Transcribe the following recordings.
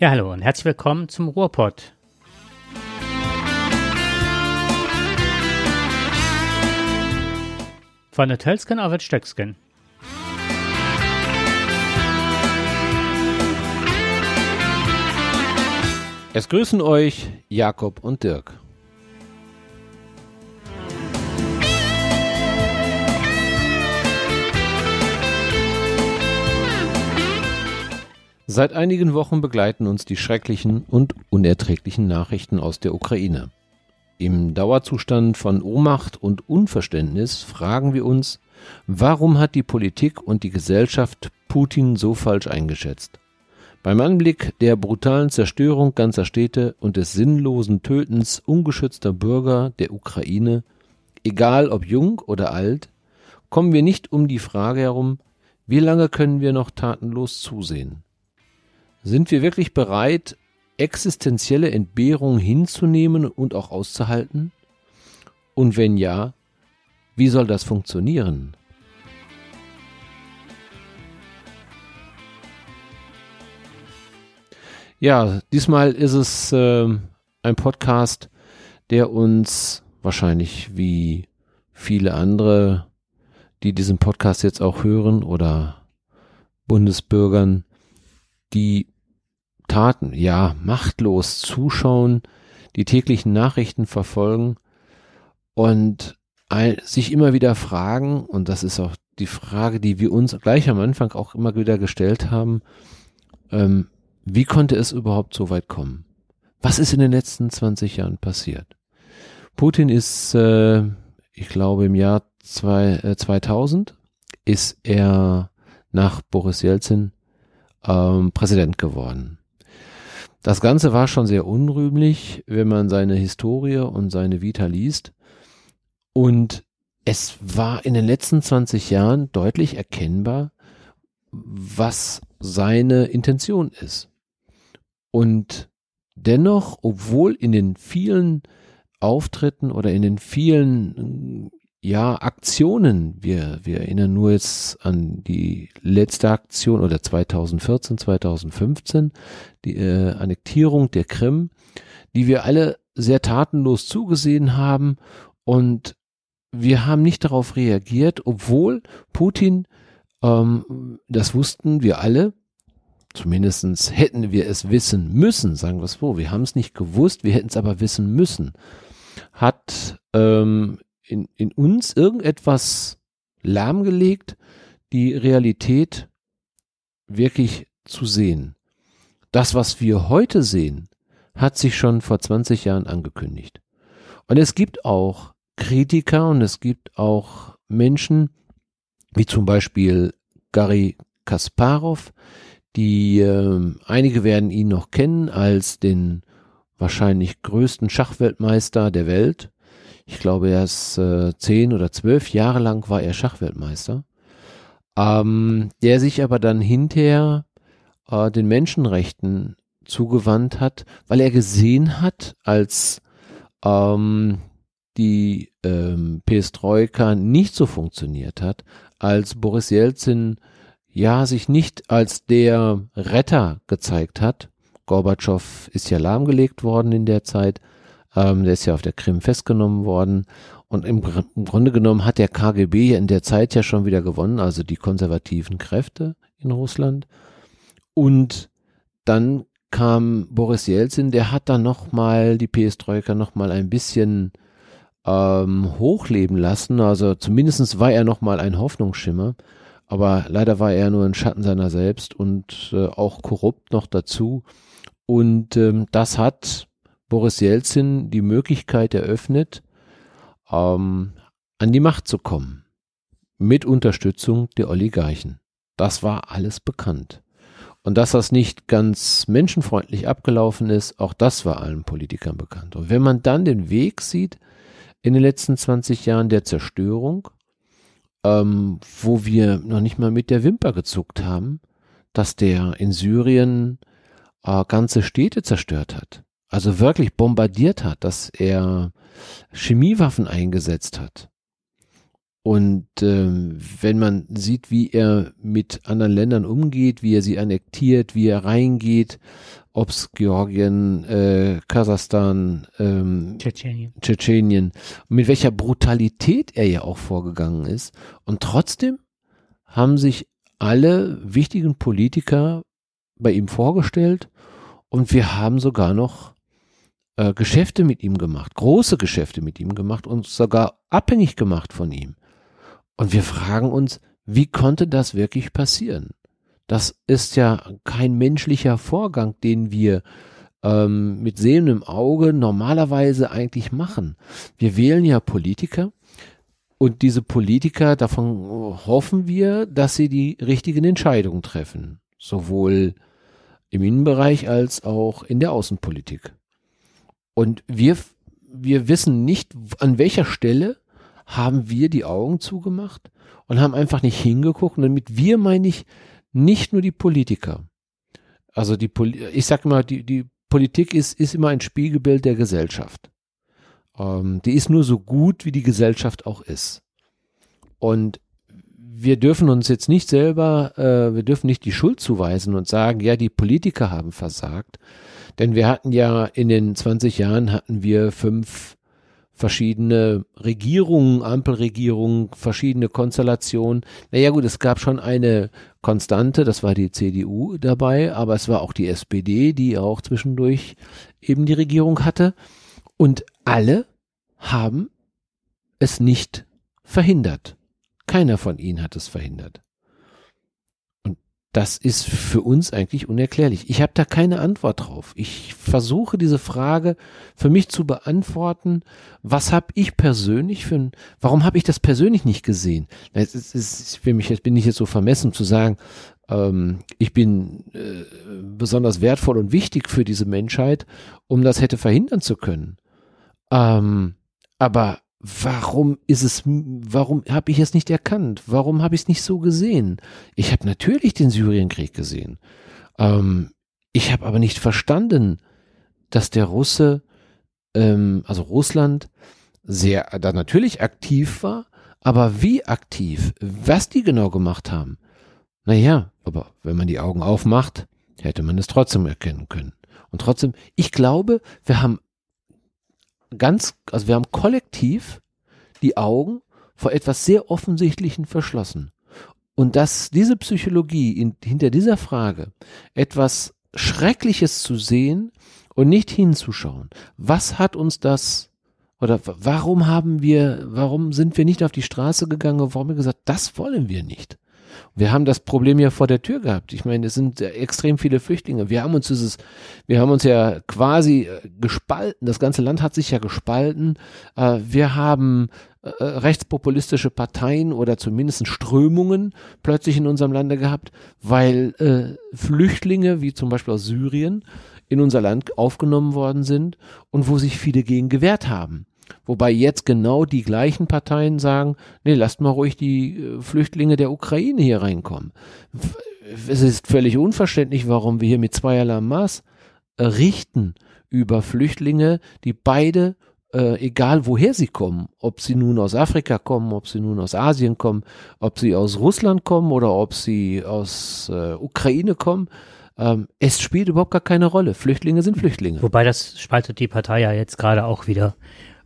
Ja, hallo und herzlich willkommen zum Ruhrpott. Von der Tölsken auf das Stöcksken. Es grüßen euch Jakob und Dirk. Seit einigen Wochen begleiten uns die schrecklichen und unerträglichen Nachrichten aus der Ukraine. Im Dauerzustand von Ohnmacht und Unverständnis fragen wir uns, warum hat die Politik und die Gesellschaft Putin so falsch eingeschätzt? Beim Anblick der brutalen Zerstörung ganzer Städte und des sinnlosen Tötens ungeschützter Bürger der Ukraine, egal ob jung oder alt, kommen wir nicht um die Frage herum, wie lange können wir noch tatenlos zusehen? Sind wir wirklich bereit, existenzielle Entbehrungen hinzunehmen und auch auszuhalten? Und wenn ja, wie soll das funktionieren? Ja, diesmal ist es äh, ein Podcast, der uns wahrscheinlich wie viele andere, die diesen Podcast jetzt auch hören oder Bundesbürgern, die Taten, ja, machtlos zuschauen, die täglichen Nachrichten verfolgen und sich immer wieder fragen, und das ist auch die Frage, die wir uns gleich am Anfang auch immer wieder gestellt haben, ähm, wie konnte es überhaupt so weit kommen? Was ist in den letzten 20 Jahren passiert? Putin ist, äh, ich glaube, im Jahr zwei, äh, 2000 ist er nach Boris Jelzin ähm, Präsident geworden. Das Ganze war schon sehr unrühmlich, wenn man seine Historie und seine Vita liest. Und es war in den letzten 20 Jahren deutlich erkennbar, was seine Intention ist. Und dennoch, obwohl in den vielen Auftritten oder in den vielen ja, Aktionen, wir, wir erinnern nur jetzt an die letzte Aktion oder 2014, 2015, die äh, Annektierung der Krim, die wir alle sehr tatenlos zugesehen haben und wir haben nicht darauf reagiert, obwohl Putin, ähm, das wussten wir alle, Zumindestens hätten wir es wissen müssen, sagen wir es so. Wir haben es nicht gewusst, wir hätten es aber wissen müssen. Hat ähm, in, in uns irgendetwas lahmgelegt, die Realität wirklich zu sehen. Das, was wir heute sehen, hat sich schon vor 20 Jahren angekündigt. Und es gibt auch Kritiker und es gibt auch Menschen, wie zum Beispiel Gary Kasparov, die äh, einige werden ihn noch kennen als den wahrscheinlich größten Schachweltmeister der Welt. Ich glaube, er ist äh, zehn oder zwölf Jahre lang war er Schachweltmeister. Ähm, der sich aber dann hinterher äh, den Menschenrechten zugewandt hat, weil er gesehen hat, als ähm, die ähm, Perestroika nicht so funktioniert hat, als Boris Jelzin ja sich nicht als der Retter gezeigt hat. Gorbatschow ist ja lahmgelegt worden in der Zeit. Ähm, der ist ja auf der Krim festgenommen worden. Und im, im Grunde genommen hat der KGB in der Zeit ja schon wieder gewonnen, also die konservativen Kräfte in Russland. Und dann kam Boris Jelzin, der hat dann nochmal die Perestroika nochmal ein bisschen ähm, hochleben lassen. Also zumindestens war er nochmal ein Hoffnungsschimmer. Aber leider war er nur ein Schatten seiner selbst und äh, auch korrupt noch dazu. Und ähm, das hat Boris Jelzin die Möglichkeit eröffnet, ähm, an die Macht zu kommen. Mit Unterstützung der Oligarchen. Das war alles bekannt. Und dass das nicht ganz menschenfreundlich abgelaufen ist, auch das war allen Politikern bekannt. Und wenn man dann den Weg sieht in den letzten 20 Jahren der Zerstörung, ähm, wo wir noch nicht mal mit der Wimper gezuckt haben, dass der in Syrien äh, ganze Städte zerstört hat. Also wirklich bombardiert hat, dass er Chemiewaffen eingesetzt hat. Und ähm, wenn man sieht, wie er mit anderen Ländern umgeht, wie er sie annektiert, wie er reingeht ob es Georgien, äh, Kasachstan, ähm, Tschetschenien. Tschetschenien, mit welcher Brutalität er ja auch vorgegangen ist. Und trotzdem haben sich alle wichtigen Politiker bei ihm vorgestellt und wir haben sogar noch äh, Geschäfte mit ihm gemacht, große Geschäfte mit ihm gemacht und sogar abhängig gemacht von ihm. Und wir fragen uns, wie konnte das wirklich passieren? Das ist ja kein menschlicher Vorgang, den wir ähm, mit sehendem Auge normalerweise eigentlich machen. Wir wählen ja Politiker und diese Politiker, davon hoffen wir, dass sie die richtigen Entscheidungen treffen. Sowohl im Innenbereich als auch in der Außenpolitik. Und wir, wir wissen nicht, an welcher Stelle haben wir die Augen zugemacht und haben einfach nicht hingeguckt. Und damit wir meine ich nicht nur die Politiker. Also die, ich sage immer, die, die Politik ist, ist immer ein Spiegelbild der Gesellschaft. Ähm, die ist nur so gut, wie die Gesellschaft auch ist. Und wir dürfen uns jetzt nicht selber, äh, wir dürfen nicht die Schuld zuweisen und sagen, ja, die Politiker haben versagt. Denn wir hatten ja in den 20 Jahren hatten wir fünf verschiedene Regierungen, Ampelregierungen, verschiedene Konstellationen. Naja gut, es gab schon eine Konstante, das war die CDU dabei, aber es war auch die SPD, die auch zwischendurch eben die Regierung hatte. Und alle haben es nicht verhindert. Keiner von ihnen hat es verhindert. Das ist für uns eigentlich unerklärlich. Ich habe da keine Antwort drauf. Ich versuche diese Frage für mich zu beantworten. Was habe ich persönlich für ein, warum habe ich das persönlich nicht gesehen? Es ist, es ist für mich, jetzt bin ich jetzt so vermessen zu sagen, ähm, ich bin äh, besonders wertvoll und wichtig für diese Menschheit, um das hätte verhindern zu können. Ähm, aber warum ist es, warum habe ich es nicht erkannt? Warum habe ich es nicht so gesehen? Ich habe natürlich den Syrienkrieg gesehen. Ähm, ich habe aber nicht verstanden, dass der Russe, ähm, also Russland, sehr, da natürlich aktiv war, aber wie aktiv, was die genau gemacht haben. Naja, aber wenn man die Augen aufmacht, hätte man es trotzdem erkennen können. Und trotzdem, ich glaube, wir haben ganz, also wir haben kollektiv die Augen vor etwas sehr Offensichtlichen verschlossen. Und dass diese Psychologie in, hinter dieser Frage etwas Schreckliches zu sehen und nicht hinzuschauen. Was hat uns das oder warum haben wir, warum sind wir nicht auf die Straße gegangen und warum wir gesagt, das wollen wir nicht? Wir haben das Problem ja vor der Tür gehabt. Ich meine, es sind extrem viele Flüchtlinge. Wir haben uns dieses, wir haben uns ja quasi äh, gespalten. Das ganze Land hat sich ja gespalten. Äh, wir haben äh, rechtspopulistische Parteien oder zumindest Strömungen plötzlich in unserem Lande gehabt, weil Flüchtlinge, wie zum Beispiel aus Syrien, in unser Land aufgenommen worden sind und wo sich viele gegen gewehrt haben. Wobei jetzt genau die gleichen Parteien sagen, nee, lasst mal ruhig die äh, Flüchtlinge der Ukraine hier reinkommen. Es ist völlig unverständlich, warum wir hier mit zweierlei Maß äh, richten über Flüchtlinge, die beide, äh, egal woher sie kommen, ob sie nun aus Afrika kommen, ob sie nun aus Asien kommen, ob sie aus Russland kommen oder ob sie aus äh, Ukraine kommen, ähm, es spielt überhaupt gar keine Rolle. Flüchtlinge sind Flüchtlinge. Wobei das spaltet die Partei ja jetzt gerade auch wieder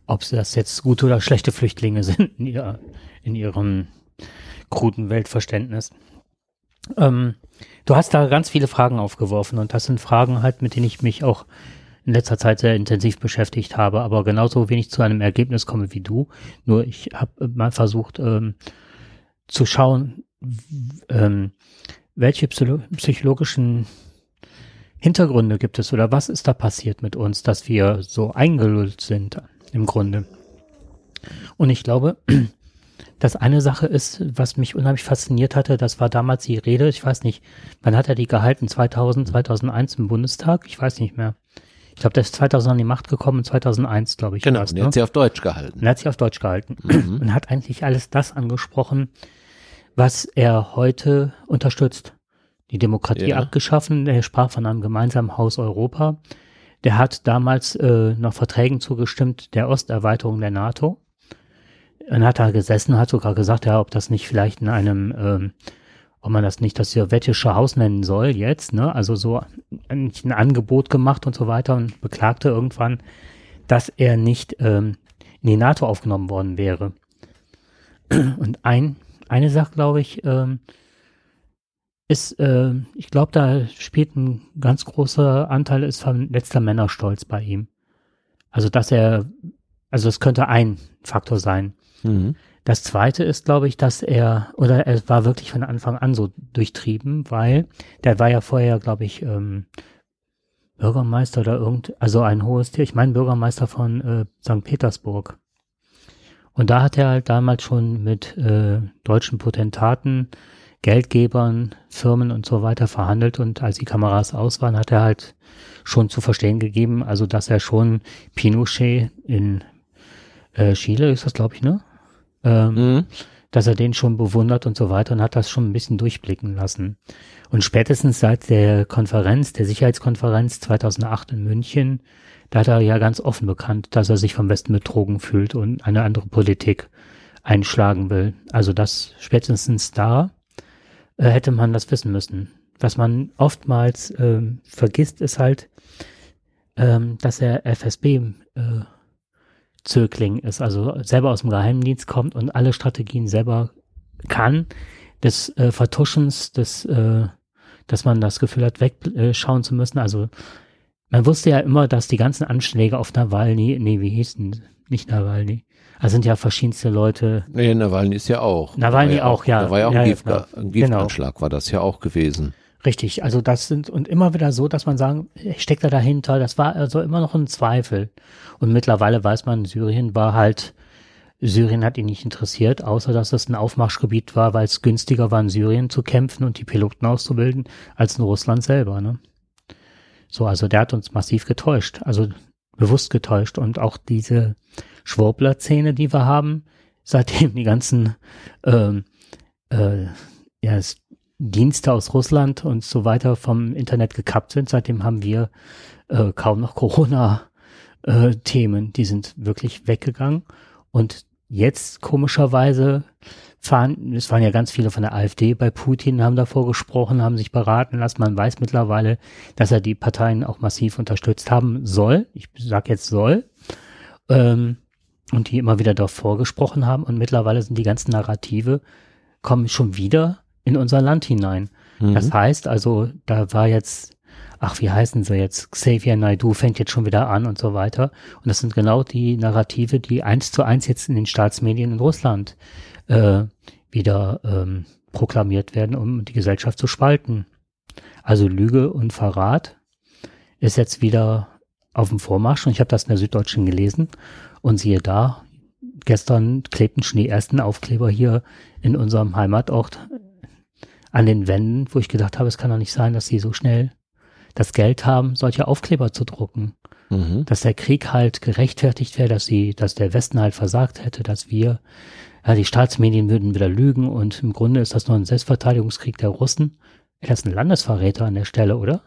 ob sie das jetzt gute oder schlechte Flüchtlinge sind in, ihr, in ihrem kruden Weltverständnis. Ähm, du hast da ganz viele Fragen aufgeworfen und das sind Fragen halt, mit denen ich mich auch in letzter Zeit sehr intensiv beschäftigt habe, aber genauso wenig zu einem Ergebnis komme wie du. Nur ich habe mal versucht ähm, zu schauen, ähm, welche psychologischen Hintergründe gibt es oder was ist da passiert mit uns, dass wir so eingelullt sind im Grunde. Und ich glaube, dass eine Sache ist, was mich unheimlich fasziniert hatte, das war damals die Rede, ich weiß nicht, wann hat er die gehalten? 2000, 2001 im Bundestag? Ich weiß nicht mehr. Ich glaube, der ist 2000 an die Macht gekommen, 2001, glaube ich. Genau, und er ne? hat sie auf Deutsch gehalten. Er hat sie auf Deutsch gehalten mhm. und hat eigentlich alles das angesprochen, was er heute unterstützt. Die Demokratie ja. abgeschaffen, er sprach von einem gemeinsamen Haus Europa der hat damals äh, noch Verträgen zugestimmt der Osterweiterung der NATO. Und hat da gesessen, hat sogar gesagt, ja, ob das nicht vielleicht in einem ähm, ob man das nicht das sowjetische Haus nennen soll jetzt, ne? Also so ein, ein Angebot gemacht und so weiter und beklagte irgendwann, dass er nicht ähm, in die NATO aufgenommen worden wäre. Und ein, eine Sache, glaube ich, ähm, ist, äh, ich glaube, da spielt ein ganz großer Anteil ist von letzter Männerstolz bei ihm. Also, dass er, also es könnte ein Faktor sein. Mhm. Das zweite ist, glaube ich, dass er, oder er war wirklich von Anfang an so durchtrieben, weil der war ja vorher, glaube ich, ähm, Bürgermeister oder irgend, also ein hohes Tier, ich meine Bürgermeister von äh, St. Petersburg. Und da hat er halt damals schon mit äh, deutschen Potentaten, Geldgebern, Firmen und so weiter verhandelt und als die Kameras aus waren, hat er halt schon zu verstehen gegeben, also dass er schon Pinochet in äh, Chile ist das, glaube ich, ne? Ähm, Mhm. dass er den schon bewundert und so weiter und hat das schon ein bisschen durchblicken lassen. Und spätestens seit der Konferenz, der Sicherheitskonferenz 2008 in München, da hat er ja ganz offen bekannt, dass er sich vom Westen betrogen fühlt und eine andere Politik einschlagen will. Also das spätestens da äh, hätte man das wissen müssen. Was man oftmals ähm, vergisst, ist halt, ähm, dass er FSB äh, Zögling ist, also selber aus dem Geheimdienst kommt und alle Strategien selber kann, des äh, Vertuschens, des, äh, dass man das Gefühl hat, wegschauen äh, zu müssen. Also man wusste ja immer, dass die ganzen Anschläge auf Nawalny, nee, wie hießen, nicht Nawalny, also sind ja verschiedenste Leute, Nee, Nawalny ist ja auch. Nawalny Da war auch, ja. Da war ja auch Ja, ein, ja, Gift, genau. ein Giftanschlag, war das ja auch gewesen. Richtig, also das sind und immer wieder so, dass man sagen, steckt da dahinter, das war also immer noch ein Zweifel. Und mittlerweile weiß man, Syrien war halt, Syrien hat ihn nicht interessiert, außer dass es ein Aufmarschgebiet war, weil es günstiger war, in Syrien zu kämpfen und die Piloten auszubilden, als in Russland selber, ne? So, also der hat uns massiv getäuscht, also bewusst getäuscht und auch diese Schwurbler-Szene, die wir haben, seitdem die ganzen ähm, äh, ja, Dienste aus Russland und so weiter vom Internet gekappt sind. Seitdem haben wir äh, kaum noch Corona-Themen. die sind wirklich weggegangen. Und jetzt komischerweise fahren, es waren ja ganz viele von der AfD bei Putin, haben davor gesprochen, haben sich beraten lassen. Man weiß mittlerweile, dass er die Parteien auch massiv unterstützt haben soll. Ich sage jetzt soll. Ähm, und die immer wieder davor gesprochen haben. Und mittlerweile sind die ganzen Narrative, kommen schon wieder in unser Land hinein. Mhm. Das heißt also, da war jetzt, ach, wie heißen sie jetzt? Xavier Naidu fängt jetzt schon wieder an und so weiter. Und das sind genau die Narrative, die eins zu eins jetzt in den Staatsmedien in Russland äh, wieder ähm, proklamiert werden, um die Gesellschaft zu spalten. Also Lüge und Verrat ist jetzt wieder auf dem Vormarsch und ich habe das in der Süddeutschen gelesen und siehe da, gestern klebten schon die ersten Aufkleber hier in unserem Heimatort an den Wänden, wo ich gedacht habe, es kann doch nicht sein, dass sie so schnell das Geld haben, solche Aufkleber zu drucken. Mhm. Dass der Krieg halt gerechtfertigt wäre, dass sie, dass der Westen halt versagt hätte, dass wir, ja, die Staatsmedien würden wieder lügen und im Grunde ist das nur ein Selbstverteidigungskrieg der Russen. Das ist ein Landesverräter an der Stelle, oder?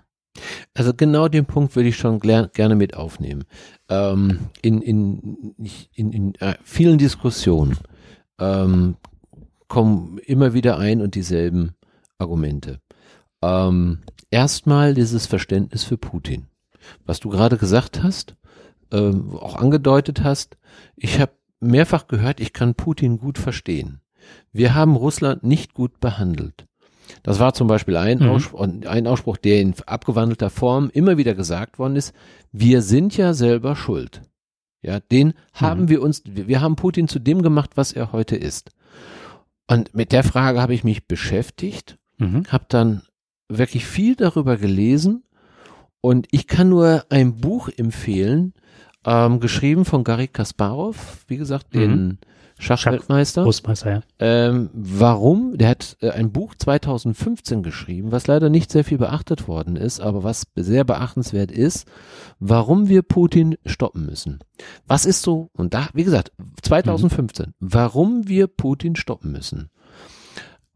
Also genau den Punkt würde ich schon gerne mit aufnehmen. Ähm, in, in, in, in äh, vielen Diskussionen ähm, kommen immer wieder ein und dieselben Argumente. Ähm, erstmal dieses Verständnis für Putin. Was du gerade gesagt hast, ähm, auch angedeutet hast, ich habe mehrfach gehört, ich kann Putin gut verstehen. Wir haben Russland nicht gut behandelt. Das war zum Beispiel ein, Mhm. Ausspruch, ein Ausspruch, der in abgewandelter Form immer wieder gesagt worden ist. Wir sind ja selber schuld. Ja, den haben wir uns, wir haben Putin zu dem gemacht, was er heute ist. Und mit der Frage habe ich mich beschäftigt, Mhm. habe dann wirklich viel darüber gelesen und ich kann nur ein Buch empfehlen, ähm, geschrieben von Garry Kasparov, wie gesagt, den Schachweltmeister. Großmeister, ja. Ähm, warum? Der hat äh, ein Buch 2015 geschrieben, was leider nicht sehr viel beachtet worden ist, aber was sehr beachtenswert ist, warum wir Putin stoppen müssen. Was ist so, und da, wie gesagt, 2015, warum wir Putin stoppen müssen.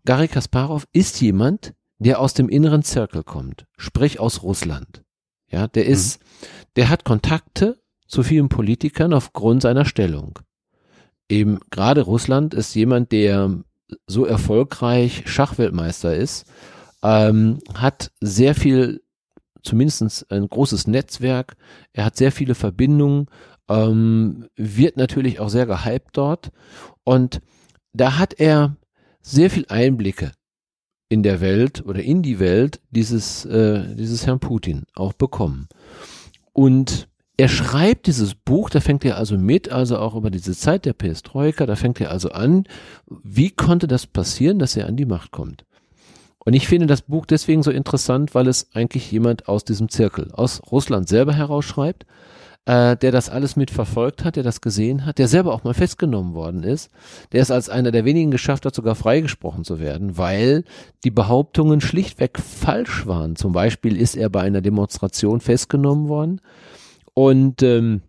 Garry Kasparov ist jemand, der aus dem inneren Zirkel kommt, sprich aus Russland. Ja, der ist, der hat Kontakte zu vielen Politikern aufgrund seiner Stellung eben gerade Russland ist jemand, der so erfolgreich Schachweltmeister ist, ähm, hat sehr viel, zumindest ein großes Netzwerk, er hat sehr viele Verbindungen, ähm, wird natürlich auch sehr gehypt dort und da hat er sehr viel Einblicke in der Welt oder in die Welt dieses, äh, dieses Herrn Putin auch bekommen. Und er schreibt dieses Buch, da fängt er also mit, also auch über diese Zeit der Perestroika, da fängt er also an, wie konnte das passieren, dass er an die Macht kommt. Und ich finde das Buch deswegen so interessant, weil es eigentlich jemand aus diesem Zirkel, aus Russland selber herausschreibt, äh, der das alles mitverfolgt hat, der das gesehen hat, der selber auch mal festgenommen worden ist, der es als einer der wenigen geschafft hat, sogar freigesprochen zu werden, weil die Behauptungen schlichtweg falsch waren. Zum Beispiel ist er bei einer Demonstration festgenommen worden und ähm,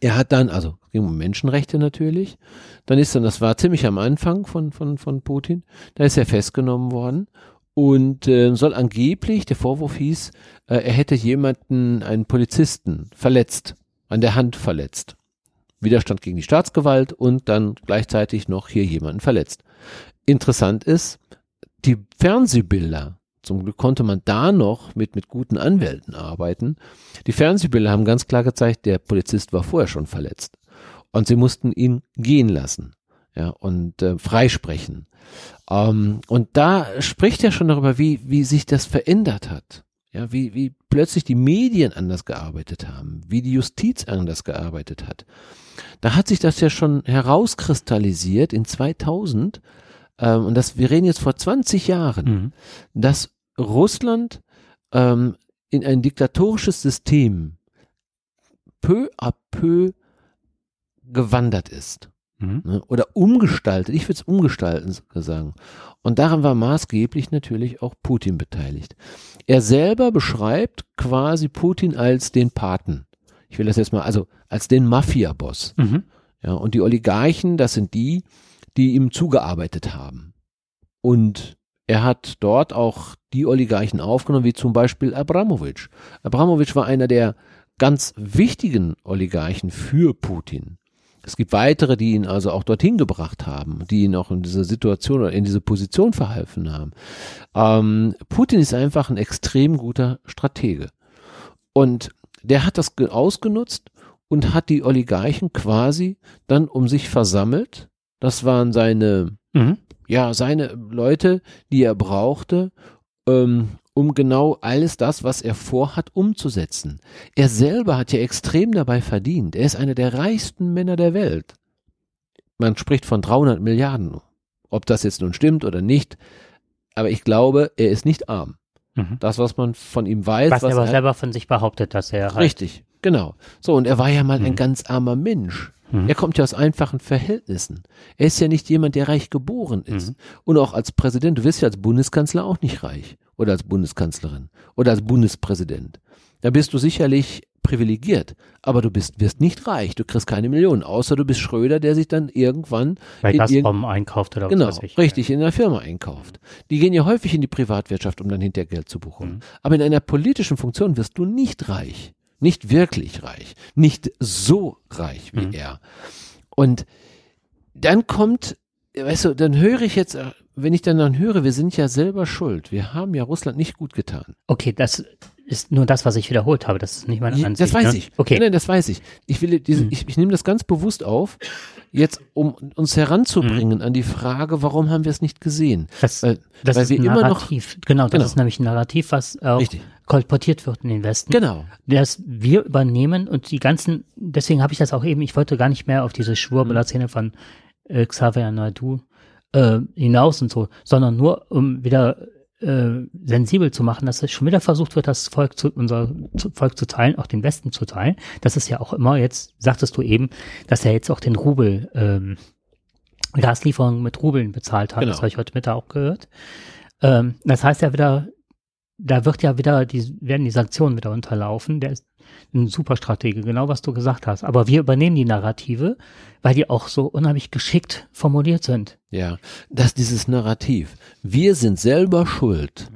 er hat dann, also ging um Menschenrechte natürlich, dann ist dann, das war ziemlich am Anfang von, von, von Putin, da ist er festgenommen worden und äh, soll angeblich, der Vorwurf hieß, äh, er hätte jemanden, einen Polizisten verletzt, an der Hand verletzt. Widerstand gegen die Staatsgewalt und dann gleichzeitig noch hier jemanden verletzt. Interessant ist, die Fernsehbilder, zum Glück konnte man da noch mit, mit guten Anwälten arbeiten. Die Fernsehbilder haben ganz klar gezeigt, der Polizist war vorher schon verletzt. Und sie mussten ihn gehen lassen ja, und äh, freisprechen. Ähm, und da spricht er schon darüber, wie, wie sich das verändert hat. Ja, wie, wie plötzlich die Medien anders gearbeitet haben, wie die Justiz anders gearbeitet hat. Da hat sich das ja schon herauskristallisiert in 2000, ähm, und das, wir reden jetzt vor 20 Jahren, mhm. dass Russland ähm, in ein diktatorisches System peu à peu gewandert ist. Mhm. Ne, oder umgestaltet, ich würde es umgestalten sagen. Und daran war maßgeblich natürlich auch Putin beteiligt. Er selber beschreibt quasi Putin als den Paten. Ich will das jetzt mal, also als den Mafia-Boss. Mhm. Ja, und die Oligarchen, das sind die, die ihm zugearbeitet haben. Und er hat dort auch die Oligarchen aufgenommen, wie zum Beispiel Abramowitsch. Abramowitsch war einer der ganz wichtigen Oligarchen für Putin. Es gibt weitere, die ihn also auch dorthin gebracht haben, die ihn auch in dieser Situation oder in diese Position verhalfen haben. Ähm, Putin ist einfach ein extrem guter Stratege. Und der hat das ausgenutzt und hat die Oligarchen quasi dann um sich versammelt. Das waren seine, mhm. ja, seine Leute, die er brauchte, ähm, um genau alles das, was er vorhat, umzusetzen. Er selber hat ja extrem dabei verdient. Er ist einer der reichsten Männer der Welt. Man spricht von 300 Milliarden. Ob das jetzt nun stimmt oder nicht, aber ich glaube, er ist nicht arm. Mhm. Das, was man von ihm weiß. Was, was er aber selber von sich behauptet, dass er. Richtig, genau. So, und er war ja mal mhm. ein ganz armer Mensch. Mhm. Er kommt ja aus einfachen Verhältnissen. Er ist ja nicht jemand, der reich geboren ist. Mhm. Und auch als Präsident, du wirst ja als Bundeskanzler auch nicht reich oder als Bundeskanzlerin oder als Bundespräsident. Da bist du sicherlich privilegiert, aber du bist, wirst nicht reich, du kriegst keine Millionen, außer du bist Schröder, der sich dann irgendwann bei Gazprom einkauft oder genau, was weiß ich. richtig, in einer Firma einkauft. Die gehen ja häufig in die Privatwirtschaft, um dann hinterher Geld zu bekommen. Mhm. Aber in einer politischen Funktion wirst du nicht reich, nicht wirklich reich, nicht so reich wie mhm. er. Und dann kommt, weißt du, dann höre ich jetzt wenn ich dann, dann höre, wir sind ja selber schuld. Wir haben ja Russland nicht gut getan. Okay, das ist nur das, was ich wiederholt habe. Das ist nicht meine Ansicht. Das weiß ne? ich. Okay. Nein, nein, das weiß ich. Ich will diese, hm. ich, ich nehme das ganz bewusst auf, jetzt um uns heranzubringen hm. an die Frage, warum haben wir es nicht gesehen? Das, weil, das weil ist wir ein immer Narrativ. Noch, genau, das genau. ist nämlich ein Narrativ, was auch Richtig. kolportiert wird in den Westen. Genau. Das wir übernehmen und die ganzen, deswegen habe ich das auch eben, ich wollte gar nicht mehr auf diese Schwurbler-Szene hm. von äh, Xavier Naidu äh, hinaus und so, sondern nur um wieder äh, sensibel zu machen, dass es schon wieder versucht wird, das Volk zu, unser Volk zu teilen, auch den Westen zu teilen. Das ist ja auch immer jetzt, sagtest du eben, dass er jetzt auch den Rubel, ähm, Gaslieferungen mit Rubeln bezahlt hat. Genau. Das habe ich heute Mittag auch gehört. Ähm, das heißt ja wieder, da wird ja wieder, die, werden die Sanktionen wieder unterlaufen. Der ist ein super Stratege, genau was du gesagt hast. Aber wir übernehmen die Narrative, weil die auch so unheimlich geschickt formuliert sind. Ja, dass dieses Narrativ, wir sind selber schuld.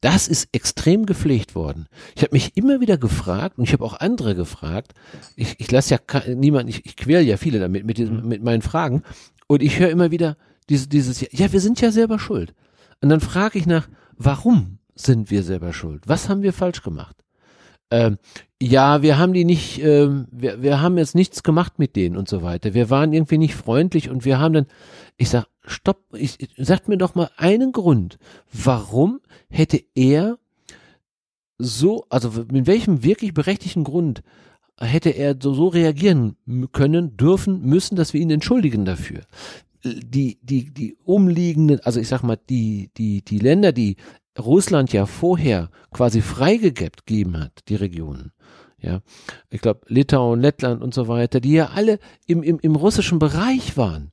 Das ist extrem gepflegt worden. Ich habe mich immer wieder gefragt und ich habe auch andere gefragt. Ich, ich lasse ja niemand, ich, ich quäle ja viele damit mit, diesem, mit meinen Fragen und ich höre immer wieder, Dieses, dieses, ja, wir sind ja selber schuld. Und dann frage ich nach, warum sind wir selber schuld? Was haben wir falsch gemacht? Ähm, ja, wir haben die nicht, ähm, wir, wir haben jetzt nichts gemacht mit denen und so weiter. Wir waren irgendwie nicht freundlich und wir haben dann, ich sag, stopp, ich, sagt mir doch mal einen Grund, warum hätte er so, also mit welchem wirklich berechtigten Grund hätte er so, so reagieren können, dürfen, müssen, dass wir ihn entschuldigen dafür. Die, die, die umliegenden, also ich sag mal, die, die, die Länder, die Russland ja vorher quasi freigegeben hat, die Regionen. Ja, ich glaube, Litauen, Lettland und so weiter, die ja alle im, im, im russischen Bereich waren,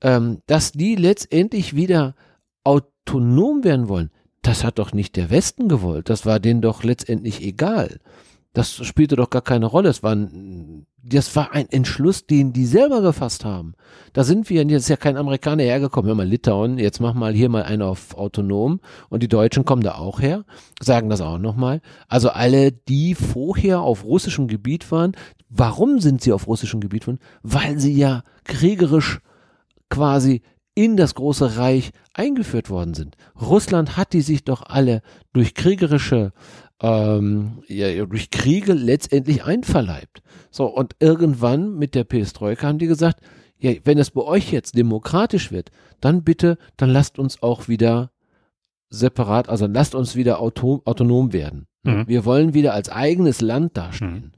ähm, dass die letztendlich wieder autonom werden wollen, das hat doch nicht der Westen gewollt. Das war denen doch letztendlich egal. Das spielte doch gar keine Rolle. Es war ein, das war ein Entschluss, den die selber gefasst haben. Da sind wir, jetzt ist ja kein Amerikaner hergekommen, hör mal Litauen, jetzt mach mal hier mal einen auf autonom und die Deutschen kommen da auch her, sagen das auch nochmal. Also alle, die vorher auf russischem Gebiet waren, warum sind sie auf russischem Gebiet? Weil sie ja kriegerisch quasi in das große Reich eingeführt worden sind. Russland hat die sich doch alle durch kriegerische, ähm, ja, durch Kriege letztendlich einverleibt. So, und irgendwann mit der Perestroika haben die gesagt, ja, wenn es bei euch jetzt demokratisch wird, dann bitte, dann lasst uns auch wieder separat, also lasst uns wieder auto, autonom werden. Mhm. Wir wollen wieder als eigenes Land dastehen. Mhm.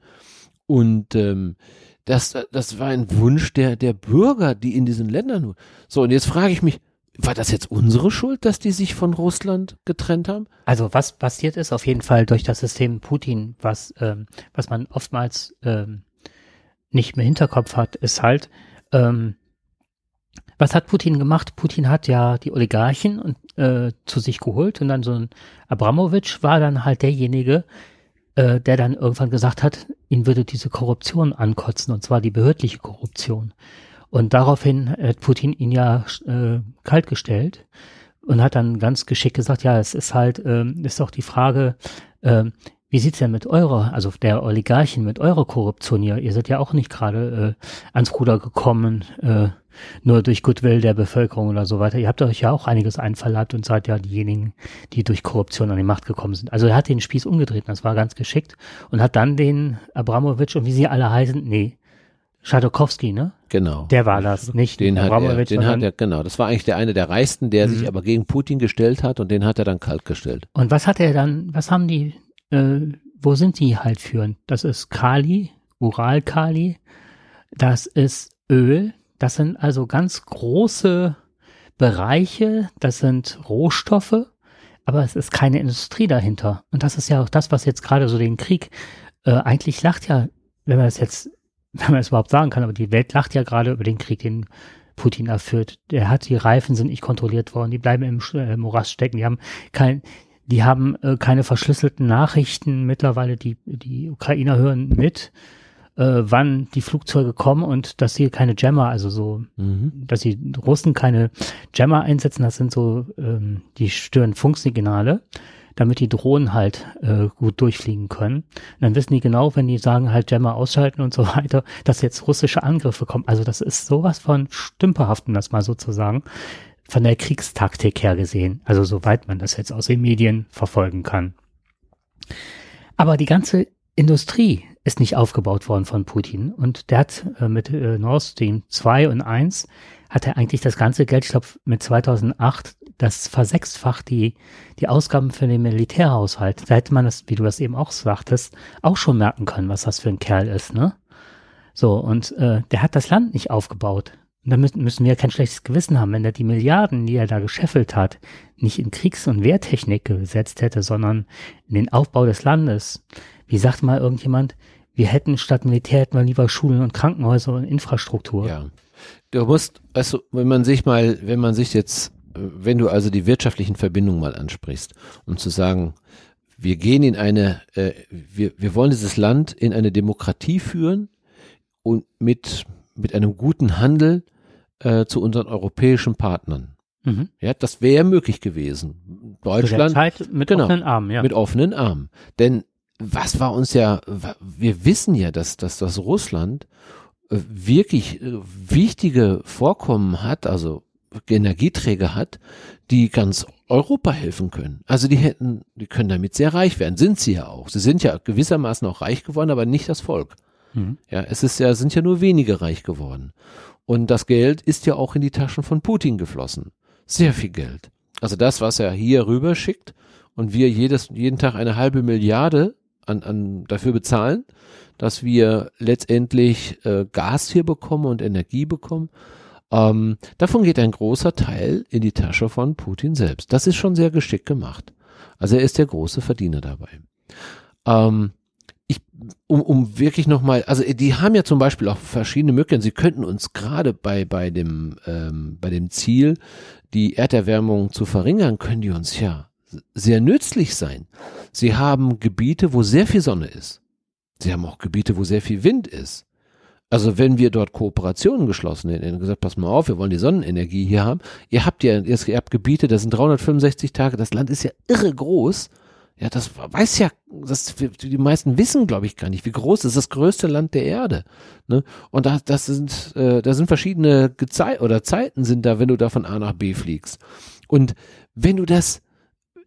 Und ähm, das, das war ein Wunsch der, der Bürger, die in diesen Ländern. So, und jetzt frage ich mich, war das jetzt unsere Schuld, dass die sich von Russland getrennt haben? Also was passiert ist auf jeden Fall durch das System Putin, was, ähm, was man oftmals ähm, nicht mehr Hinterkopf hat, ist halt, ähm, was hat Putin gemacht? Putin hat ja die Oligarchen und, äh, zu sich geholt und dann so ein Abramowitsch war dann halt derjenige, äh, der dann irgendwann gesagt hat, ihn würde diese Korruption ankotzen, und zwar die behördliche Korruption. Und daraufhin hat Putin ihn ja äh, kaltgestellt und hat dann ganz geschickt gesagt, ja, es ist halt, ähm, ist doch die Frage, äh, wie sieht's denn mit eurer, also der Oligarchen, mit eurer Korruption hier? Ihr seid ja auch nicht gerade äh, ans Ruder gekommen, äh, nur durch Goodwill der Bevölkerung oder so weiter. Ihr habt euch ja auch einiges einverleibt und seid ja diejenigen, die durch Korruption an die Macht gekommen sind. Also er hat den Spieß umgedreht, das war ganz geschickt und hat dann den Abramowitsch und wie sie alle heißen, nee, Schadokowski, ne? Genau. Der war das, nicht den hat er, den hat er, genau. Das war eigentlich der eine der reichsten, der mhm. sich aber gegen Putin gestellt hat und den hat er dann kalt gestellt. Und was hat er dann, was haben die, äh, wo sind die halt führend? Das ist Kali, Uralkali, das ist Öl, das sind also ganz große Bereiche, das sind Rohstoffe, aber es ist keine Industrie dahinter. Und das ist ja auch das, was jetzt gerade so den Krieg, äh, eigentlich lacht ja, wenn man das jetzt, wenn man es überhaupt sagen kann, aber die Welt lacht ja gerade über den Krieg, den Putin erführt. Der hat, die Reifen sind nicht kontrolliert worden, die bleiben im äh, Morast stecken, die haben kein, die haben äh, keine verschlüsselten Nachrichten mittlerweile, die, die Ukrainer hören mit äh, wann die Flugzeuge kommen und dass sie keine Jammer, also so, mhm. dass die Russen keine Jammer einsetzen, das sind so, ähm, die stören Funksignale, damit die Drohnen halt äh, gut durchfliegen können. Und dann wissen die genau, wenn die sagen halt Jammer ausschalten und so weiter, dass jetzt russische Angriffe kommen. Also das ist sowas von stümperhaft, um das mal so zu sagen, von der Kriegstaktik her gesehen. Also soweit man das jetzt aus den Medien verfolgen kann. Aber die ganze Industrie ist nicht aufgebaut worden von Putin. Und der hat äh, mit äh, Nord Stream 2 und 1 hat er eigentlich das ganze Geld, ich glaube mit 2008, das versechsfacht die, die Ausgaben für den Militärhaushalt. Da hätte man das, wie du das eben auch sagtest, auch schon merken können, was das für ein Kerl ist, ne? So, und äh, der hat das Land nicht aufgebaut. Und da müssen, müssen wir kein schlechtes Gewissen haben, wenn er die Milliarden, die er da gescheffelt hat, nicht in Kriegs- und Wehrtechnik gesetzt hätte, sondern in den Aufbau des Landes. Wie sagt mal irgendjemand, wir hätten statt Militär hätten wir lieber Schulen und Krankenhäuser und Infrastruktur. Ja. Du musst, also wenn man sich mal, wenn man sich jetzt, wenn du also die wirtschaftlichen Verbindungen mal ansprichst, um zu sagen, wir gehen in eine, äh, wir, wir wollen dieses Land in eine Demokratie führen und mit, mit einem guten Handel äh, zu unseren europäischen Partnern. Mhm. Ja, das wäre möglich gewesen. Deutschland. Zeit mit genau, offenen Armen, ja. Mit offenen Armen. Denn was war uns ja, wir wissen ja, dass, dass das Russland äh, wirklich äh, wichtige Vorkommen hat, also Energieträger hat, die ganz Europa helfen können. Also die hätten, die können damit sehr reich werden, sind sie ja auch. Sie sind ja gewissermaßen auch reich geworden, aber nicht das Volk. Mhm. Ja, es ist ja, sind ja nur wenige reich geworden. Und das Geld ist ja auch in die Taschen von Putin geflossen. Sehr viel Geld. Also das, was er hier rüber schickt und wir jedes, jeden Tag eine halbe Milliarde an, an dafür bezahlen, dass wir letztendlich äh, Gas hier bekommen und Energie bekommen. Ähm, davon geht ein großer Teil in die Tasche von Putin selbst. Das ist schon sehr geschickt gemacht. Also er ist der große Verdiener dabei. Ähm, um, um wirklich nochmal, also die haben ja zum Beispiel auch verschiedene Möglichkeiten. Sie könnten uns gerade bei, bei dem, ähm, bei dem Ziel, die Erderwärmung zu verringern, können die uns ja sehr nützlich sein. Sie haben Gebiete, wo sehr viel Sonne ist. Sie haben auch Gebiete, wo sehr viel Wind ist. Also wenn wir dort Kooperationen geschlossen hätten, gesagt, pass mal auf, wir wollen die Sonnenenergie hier haben. Ihr habt ja, ihr habt Gebiete, das sind 365 Tage, das Land ist ja irre groß. Ja, das weiß ja, das, die meisten wissen, glaube ich, gar nicht, wie groß ist das größte Land der Erde. Ne? Und da, das sind, äh, da sind verschiedene Gezei oder Zeiten sind da, wenn du da von A nach B fliegst. Und wenn du das,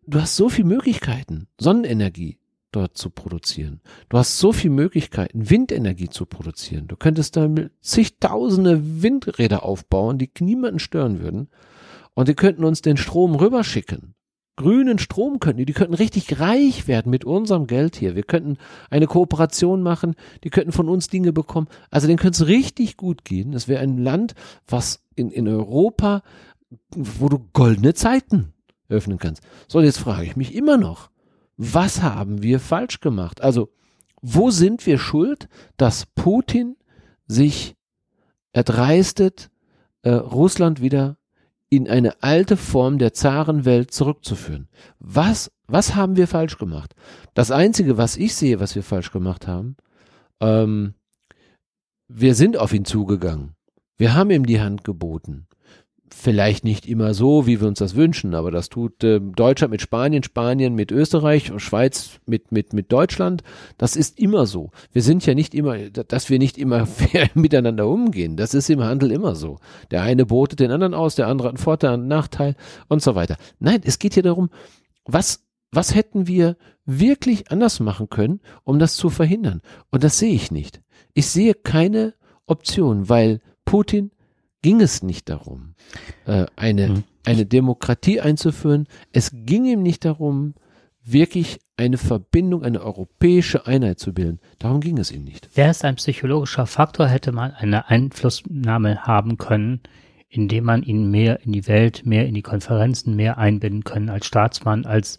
du hast so viele Möglichkeiten, Sonnenenergie, dort zu produzieren. Du hast so viele Möglichkeiten, Windenergie zu produzieren. Du könntest da zigtausende Windräder aufbauen, die niemanden stören würden. Und die könnten uns den Strom rüberschicken. Grünen Strom könnten die, könnten richtig reich werden mit unserem Geld hier. Wir könnten eine Kooperation machen, die könnten von uns Dinge bekommen. Also denen könnte es richtig gut gehen. Das wäre ein Land, was in, in Europa, wo du goldene Zeiten öffnen kannst. So, jetzt frage ich mich immer noch, was haben wir falsch gemacht? Also, wo sind wir schuld, dass Putin sich erdreistet, äh, Russland wieder in eine alte Form der Zarenwelt zurückzuführen? Was, was haben wir falsch gemacht? Das Einzige, was ich sehe, was wir falsch gemacht haben, ähm, wir sind auf ihn zugegangen. Wir haben ihm die Hand geboten vielleicht nicht immer so, wie wir uns das wünschen, aber das tut äh, Deutschland mit Spanien, Spanien mit Österreich, Schweiz mit, mit, mit Deutschland. Das ist immer so. Wir sind ja nicht immer, dass wir nicht immer fair miteinander umgehen. Das ist im Handel immer so. Der eine botet den anderen aus, der andere hat einen Vorteil, einen Nachteil und so weiter. Nein, es geht hier darum, was, was hätten wir wirklich anders machen können, um das zu verhindern? Und das sehe ich nicht. Ich sehe keine Option, weil Putin ging es nicht darum, äh, eine, mhm. eine Demokratie einzuführen. Es ging ihm nicht darum, wirklich eine Verbindung, eine europäische Einheit zu bilden. Darum ging es ihm nicht. Wäre es ein psychologischer Faktor, hätte man eine Einflussnahme haben können, indem man ihn mehr in die Welt, mehr in die Konferenzen, mehr einbinden können als Staatsmann, als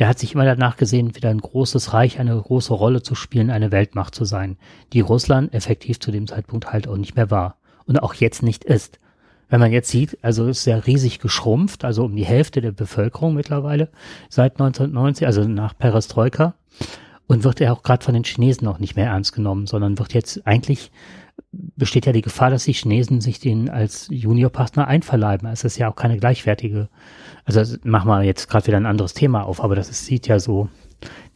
der hat sich immer danach gesehen, wieder ein großes Reich, eine große Rolle zu spielen, eine Weltmacht zu sein, die Russland effektiv zu dem Zeitpunkt halt auch nicht mehr war und auch jetzt nicht ist. Wenn man jetzt sieht, also ist ja riesig geschrumpft, also um die Hälfte der Bevölkerung mittlerweile seit 1990, also nach Perestroika. Und wird ja auch gerade von den Chinesen auch nicht mehr ernst genommen, sondern wird jetzt eigentlich besteht ja die Gefahr, dass die Chinesen sich den als Juniorpartner einverleiben. Es ist ja auch keine gleichwertige, also machen wir jetzt gerade wieder ein anderes Thema auf, aber das ist, sieht ja so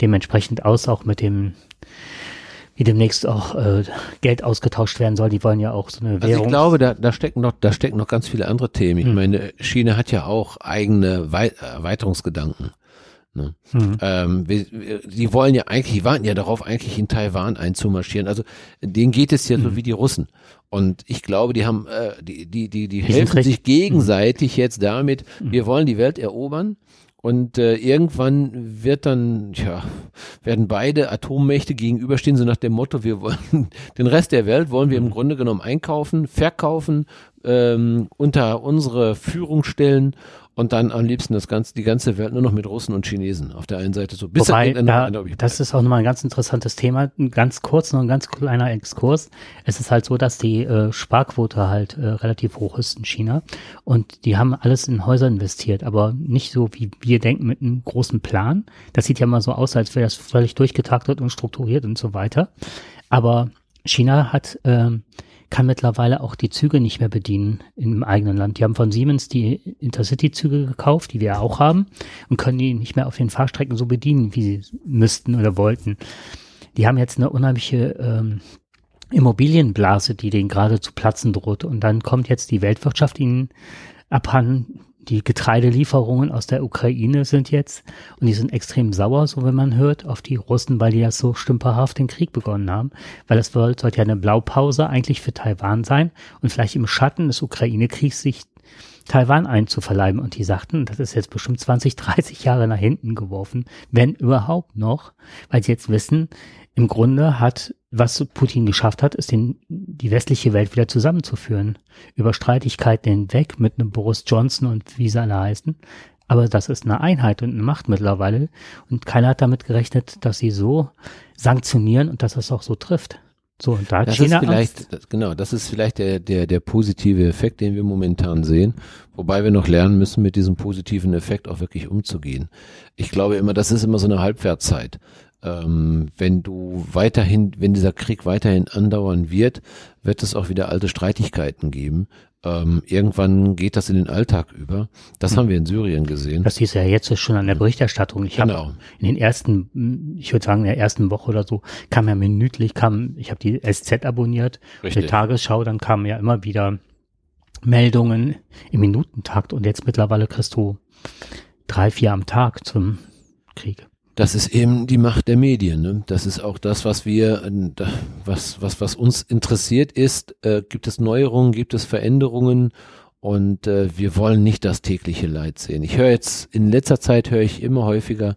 dementsprechend aus, auch mit dem wie demnächst auch äh, Geld ausgetauscht werden soll. Die wollen ja auch so eine Währung. Also ich glaube, da, da stecken noch, da stecken noch ganz viele andere Themen. Ich hm. meine, China hat ja auch eigene Erweiterungsgedanken. Ne? Mhm. Ähm, wir, wir, die wollen ja eigentlich, die warten ja darauf, eigentlich in Taiwan einzumarschieren. Also denen geht es ja mhm. so hm. wie die Russen. Und ich glaube, die haben, äh, die, die, die, die helfen sich gegenseitig mhm. jetzt damit, hm. wir wollen die Welt erobern und äh, irgendwann wird dann, ja, werden beide Atommächte gegenüberstehen, so nach dem Motto, wir wollen den Rest der Welt wollen wir im mhm. Grunde genommen einkaufen, verkaufen, ähm, unter unsere Führung stellen und dann am liebsten das ganze, die ganze Welt nur noch mit Russen und Chinesen auf der einen Seite so. Bis Wobei, da, das ist auch nochmal ein ganz interessantes Thema. Ein ganz kurz, noch ein ganz kleiner Exkurs. Es ist halt so, dass die äh, Sparquote halt äh, relativ hoch ist in China und die haben alles in Häuser investiert, aber nicht so, wie wir denken, mit einem großen Plan. Das sieht ja mal so aus, als wäre das völlig durchgetaktet und strukturiert und so weiter. Aber China hat ähm, kann mittlerweile auch die Züge nicht mehr bedienen im eigenen Land. Die haben von Siemens die Intercity-Züge gekauft, die wir auch haben, und können die nicht mehr auf den Fahrstrecken so bedienen, wie sie müssten oder wollten. Die haben jetzt eine unheimliche ähm, Immobilienblase, die denen gerade zu platzen droht. Und dann kommt jetzt die Weltwirtschaft ihnen abhanden. Die Getreidelieferungen aus der Ukraine sind jetzt und die sind extrem sauer, so wenn man hört, auf die Russen, weil die ja so stümperhaft den Krieg begonnen haben. Weil das sollte ja eine Blaupause eigentlich für Taiwan sein und vielleicht im Schatten des Ukraine-Kriegs sich Taiwan einzuverleiben. Und die sagten, das ist jetzt bestimmt 20, 30 Jahre nach hinten geworfen, wenn überhaupt noch, weil sie jetzt wissen, im Grunde hat, was Putin geschafft hat, ist den, die westliche Welt wieder zusammenzuführen. Über Streitigkeiten hinweg mit einem Boris Johnson und wie sie alle heißen. Aber das ist eine Einheit und eine Macht mittlerweile. Und keiner hat damit gerechnet, dass sie so sanktionieren und dass das auch so trifft. So, und da hat das China ist vielleicht, das, genau, das ist vielleicht der, der, der positive Effekt, den wir momentan sehen, wobei wir noch lernen müssen, mit diesem positiven Effekt auch wirklich umzugehen. Ich glaube immer, das ist immer so eine Halbwertzeit ähm, wenn du weiterhin, wenn dieser Krieg weiterhin andauern wird, wird es auch wieder alte Streitigkeiten geben. Ähm, irgendwann geht das in den Alltag über. Das hm. haben wir in Syrien gesehen. Das hieß ja jetzt schon an der Berichterstattung. Ich genau. habe in den ersten, ich würde sagen, in der ersten Woche oder so, kam ja minütlich, kam, ich habe die SZ abonniert, Richtig. die Tagesschau, dann kamen ja immer wieder Meldungen im Minutentakt und jetzt mittlerweile kriegst du drei, vier am Tag zum Krieg das ist eben die Macht der Medien. Ne? Das ist auch das, was wir, was, was, was uns interessiert ist. Äh, gibt es Neuerungen, gibt es Veränderungen? Und äh, wir wollen nicht das tägliche Leid sehen. Ich höre jetzt, in letzter Zeit höre ich immer häufiger,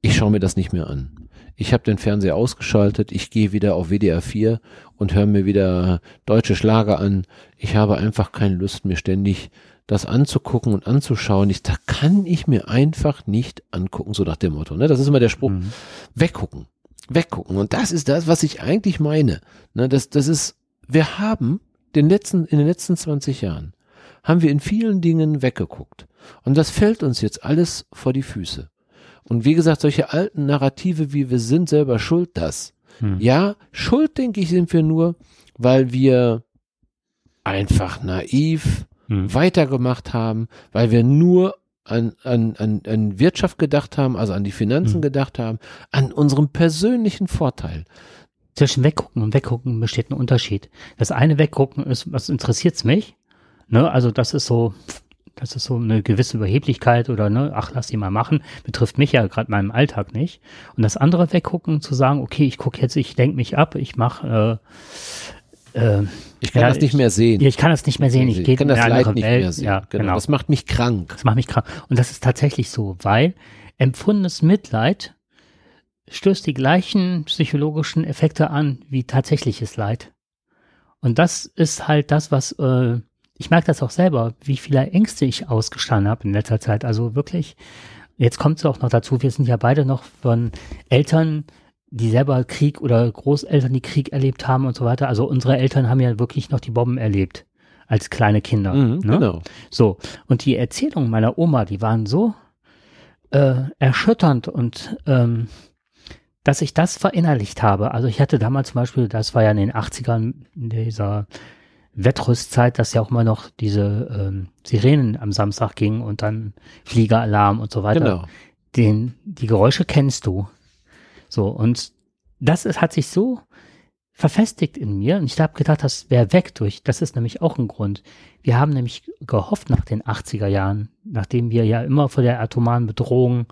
ich schaue mir das nicht mehr an. Ich habe den Fernseher ausgeschaltet, ich gehe wieder auf WDR 4 und höre mir wieder deutsche Schlager an. Ich habe einfach keine Lust, mir ständig das anzugucken und anzuschauen. Ich, da kann ich mir einfach nicht angucken, so nach dem Motto. Ne? Das ist immer der Spruch. Mhm. Weggucken. Weggucken. Und das ist das, was ich eigentlich meine. Ne? Das, das ist, wir haben den letzten, in den letzten 20 Jahren haben wir in vielen Dingen weggeguckt. Und das fällt uns jetzt alles vor die Füße. Und wie gesagt, solche alten Narrative, wie wir sind selber schuld, das. Hm. Ja, schuld, denke ich, sind wir nur, weil wir einfach naiv, hm. weitergemacht haben, weil wir nur an, an, an, an Wirtschaft gedacht haben, also an die Finanzen hm. gedacht haben, an unserem persönlichen Vorteil. Zwischen Weggucken und Weggucken besteht ein Unterschied. Das eine Weggucken ist, was interessiert's mich? Ne, also das ist so, das ist so eine gewisse Überheblichkeit oder ne, ach, lass die mal machen, betrifft mich ja gerade meinem Alltag nicht. Und das andere weggucken, zu sagen, okay, ich gucke jetzt, ich denke mich ab, ich mache äh, äh, ich kann ja, das nicht mehr sehen. Ja, ich kann das nicht mehr sehen. Ich, ich kann das Leid nicht Welt. mehr sehen. Ja, genau. genau. Das macht mich krank. Das macht mich krank. Und das ist tatsächlich so, weil empfundenes Mitleid stößt die gleichen psychologischen Effekte an wie tatsächliches Leid. Und das ist halt das, was äh, ich merke das auch selber, wie viele Ängste ich ausgestanden habe in letzter Zeit. Also wirklich, jetzt kommt es auch noch dazu, wir sind ja beide noch von Eltern die selber Krieg oder Großeltern, die Krieg erlebt haben und so weiter. Also unsere Eltern haben ja wirklich noch die Bomben erlebt als kleine Kinder. Mhm, ne? Genau. So. Und die Erzählungen meiner Oma, die waren so äh, erschütternd und ähm, dass ich das verinnerlicht habe. Also ich hatte damals zum Beispiel, das war ja in den 80ern, in dieser Wettrüstzeit, dass ja auch immer noch diese ähm, Sirenen am Samstag gingen und dann Fliegeralarm und so weiter. Genau. Den, die Geräusche kennst du. So, und das ist, hat sich so verfestigt in mir und ich habe gedacht, das wäre weg durch. Das ist nämlich auch ein Grund. Wir haben nämlich gehofft nach den 80er Jahren, nachdem wir ja immer vor der atomaren Bedrohung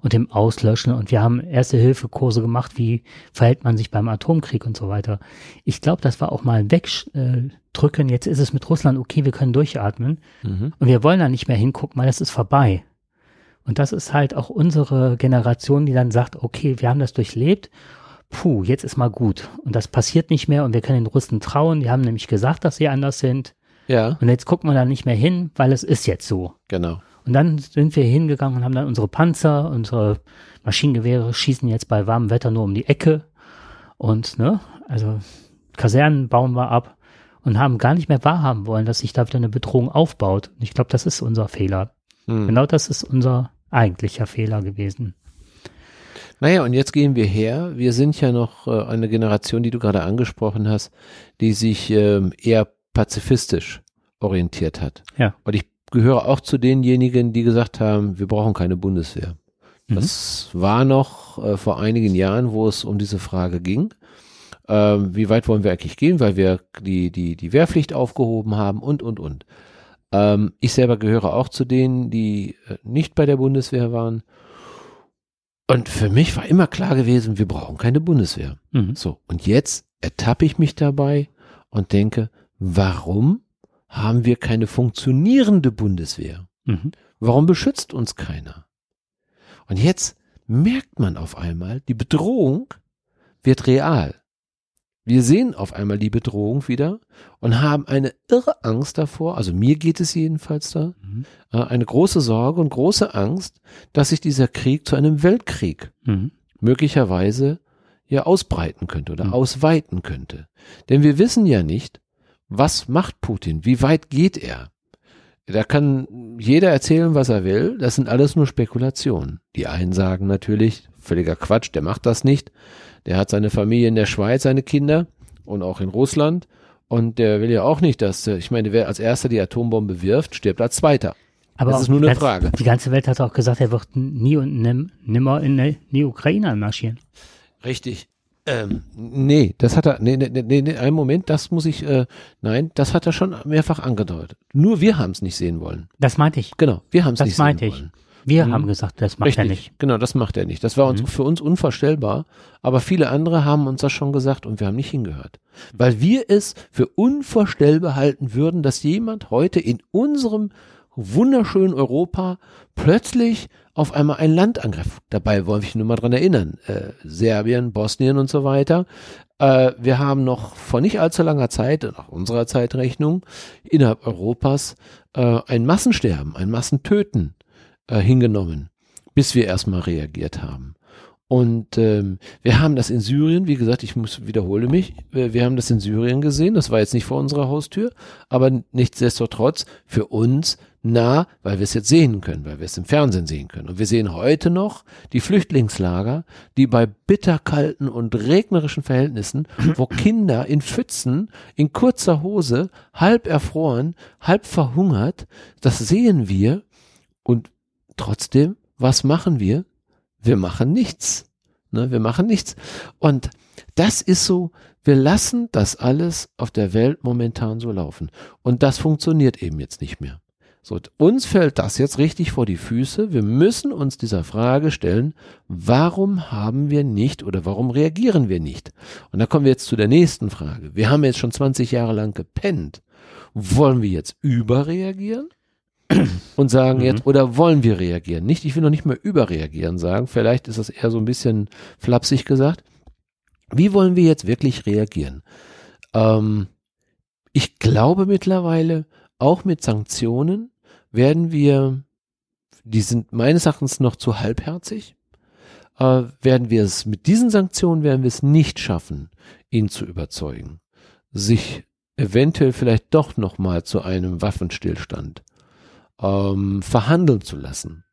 und dem Auslöschen und wir haben erste Hilfekurse gemacht, wie verhält man sich beim Atomkrieg und so weiter. Ich glaube, das war auch mal ein Wegdrücken. Jetzt ist es mit Russland okay, wir können durchatmen mhm. und wir wollen da nicht mehr hingucken, weil das ist vorbei. Und das ist halt auch unsere Generation, die dann sagt, okay, wir haben das durchlebt, puh, jetzt ist mal gut. Und das passiert nicht mehr und wir können den Russen trauen. Die haben nämlich gesagt, dass sie anders sind. Ja. Und jetzt gucken wir da nicht mehr hin, weil es ist jetzt so. Genau. Und dann sind wir hingegangen und haben dann unsere Panzer, unsere Maschinengewehre schießen jetzt bei warmem Wetter nur um die Ecke. Und, ne, also Kasernen bauen wir ab und haben gar nicht mehr wahrhaben wollen, dass sich da wieder eine Bedrohung aufbaut. Und ich glaube, das ist unser Fehler. Hm. Genau das ist unser eigentlicher Fehler gewesen. Naja, und jetzt gehen wir her. Wir sind ja noch äh, eine Generation, die du gerade angesprochen hast, die sich ähm, eher pazifistisch orientiert hat. Ja. Und ich gehöre auch zu denjenigen, die gesagt haben, wir brauchen keine Bundeswehr. Mhm. Das war noch äh, vor einigen Jahren, wo es um diese Frage ging. Ähm, wie weit wollen wir eigentlich gehen, weil wir die, die, die Wehrpflicht aufgehoben haben und, und, und. Ähm, ich selber gehöre auch zu denen, die äh, nicht bei der Bundeswehr waren. Und für mich war immer klar gewesen, wir brauchen keine Bundeswehr. Mhm. So, und jetzt ertappe ich mich dabei und denke, warum haben wir keine funktionierende Bundeswehr? Mhm. Warum beschützt uns keiner? Und jetzt merkt man auf einmal, die Bedrohung wird real. Wir sehen auf einmal die Bedrohung wieder und haben eine irre Angst davor, also mir geht es jedenfalls da, Mhm. äh, eine große Sorge und große Angst, dass sich dieser Krieg zu einem Weltkrieg Mhm. möglicherweise ja ausbreiten könnte oder Mhm. ausweiten könnte. Denn wir wissen ja nicht, was macht Putin, wie weit geht er. Da kann jeder erzählen, was er will, das sind alles nur Spekulationen. Die einen sagen natürlich, völliger Quatsch, der macht das nicht. Der hat seine Familie in der Schweiz, seine Kinder und auch in Russland. Und der will ja auch nicht, dass, äh, ich meine, wer als erster die Atombombe wirft, stirbt als zweiter. Aber Das ist nur eine ganze, Frage. Die ganze Welt hat auch gesagt, er wird nie und nimm, nimmer in die- Ukraine marschieren. Richtig. Ähm, nee, das hat er, nee, nee, nee, nee, einen Moment, das muss ich, äh, nein, das hat er schon mehrfach angedeutet. Nur wir haben es nicht sehen wollen. Das meinte ich. Genau, wir haben es Das nicht sehen meinte ich. Wir Mhm. haben gesagt, das macht er nicht. Genau, das macht er nicht. Das war uns Mhm. für uns unvorstellbar, aber viele andere haben uns das schon gesagt und wir haben nicht hingehört. Weil wir es für unvorstellbar halten würden, dass jemand heute in unserem wunderschönen Europa plötzlich auf einmal ein Land angreift. Dabei wollte ich nur mal dran erinnern. Äh, Serbien, Bosnien und so weiter. Äh, wir haben noch vor nicht allzu langer Zeit, nach unserer Zeitrechnung, innerhalb Europas äh, ein Massensterben, ein Massentöten äh, hingenommen, bis wir erstmal reagiert haben. Und ähm, wir haben das in Syrien, wie gesagt, ich muss wiederhole mich, wir, wir haben das in Syrien gesehen, das war jetzt nicht vor unserer Haustür, aber nichtsdestotrotz für uns nah, weil wir es jetzt sehen können, weil wir es im Fernsehen sehen können. Und wir sehen heute noch die Flüchtlingslager, die bei bitterkalten und regnerischen Verhältnissen, wo Kinder in Pfützen, in kurzer Hose, halb erfroren, halb verhungert, das sehen wir. Und trotzdem, was machen wir? Wir machen nichts. Ne, wir machen nichts. Und das ist so, wir lassen das alles auf der Welt momentan so laufen. Und das funktioniert eben jetzt nicht mehr. So, uns fällt das jetzt richtig vor die Füße. Wir müssen uns dieser Frage stellen, warum haben wir nicht oder warum reagieren wir nicht? Und da kommen wir jetzt zu der nächsten Frage. Wir haben jetzt schon 20 Jahre lang gepennt. Wollen wir jetzt überreagieren? Und sagen Mhm. jetzt, oder wollen wir reagieren? Nicht, ich will noch nicht mehr überreagieren sagen. Vielleicht ist das eher so ein bisschen flapsig gesagt. Wie wollen wir jetzt wirklich reagieren? Ähm, ich glaube mittlerweile, auch mit Sanktionen werden wir, die sind meines Erachtens noch zu halbherzig, äh, werden wir es mit diesen Sanktionen werden wir es nicht schaffen, ihn zu überzeugen, sich eventuell vielleicht doch noch mal zu einem Waffenstillstand ähm, verhandeln zu lassen.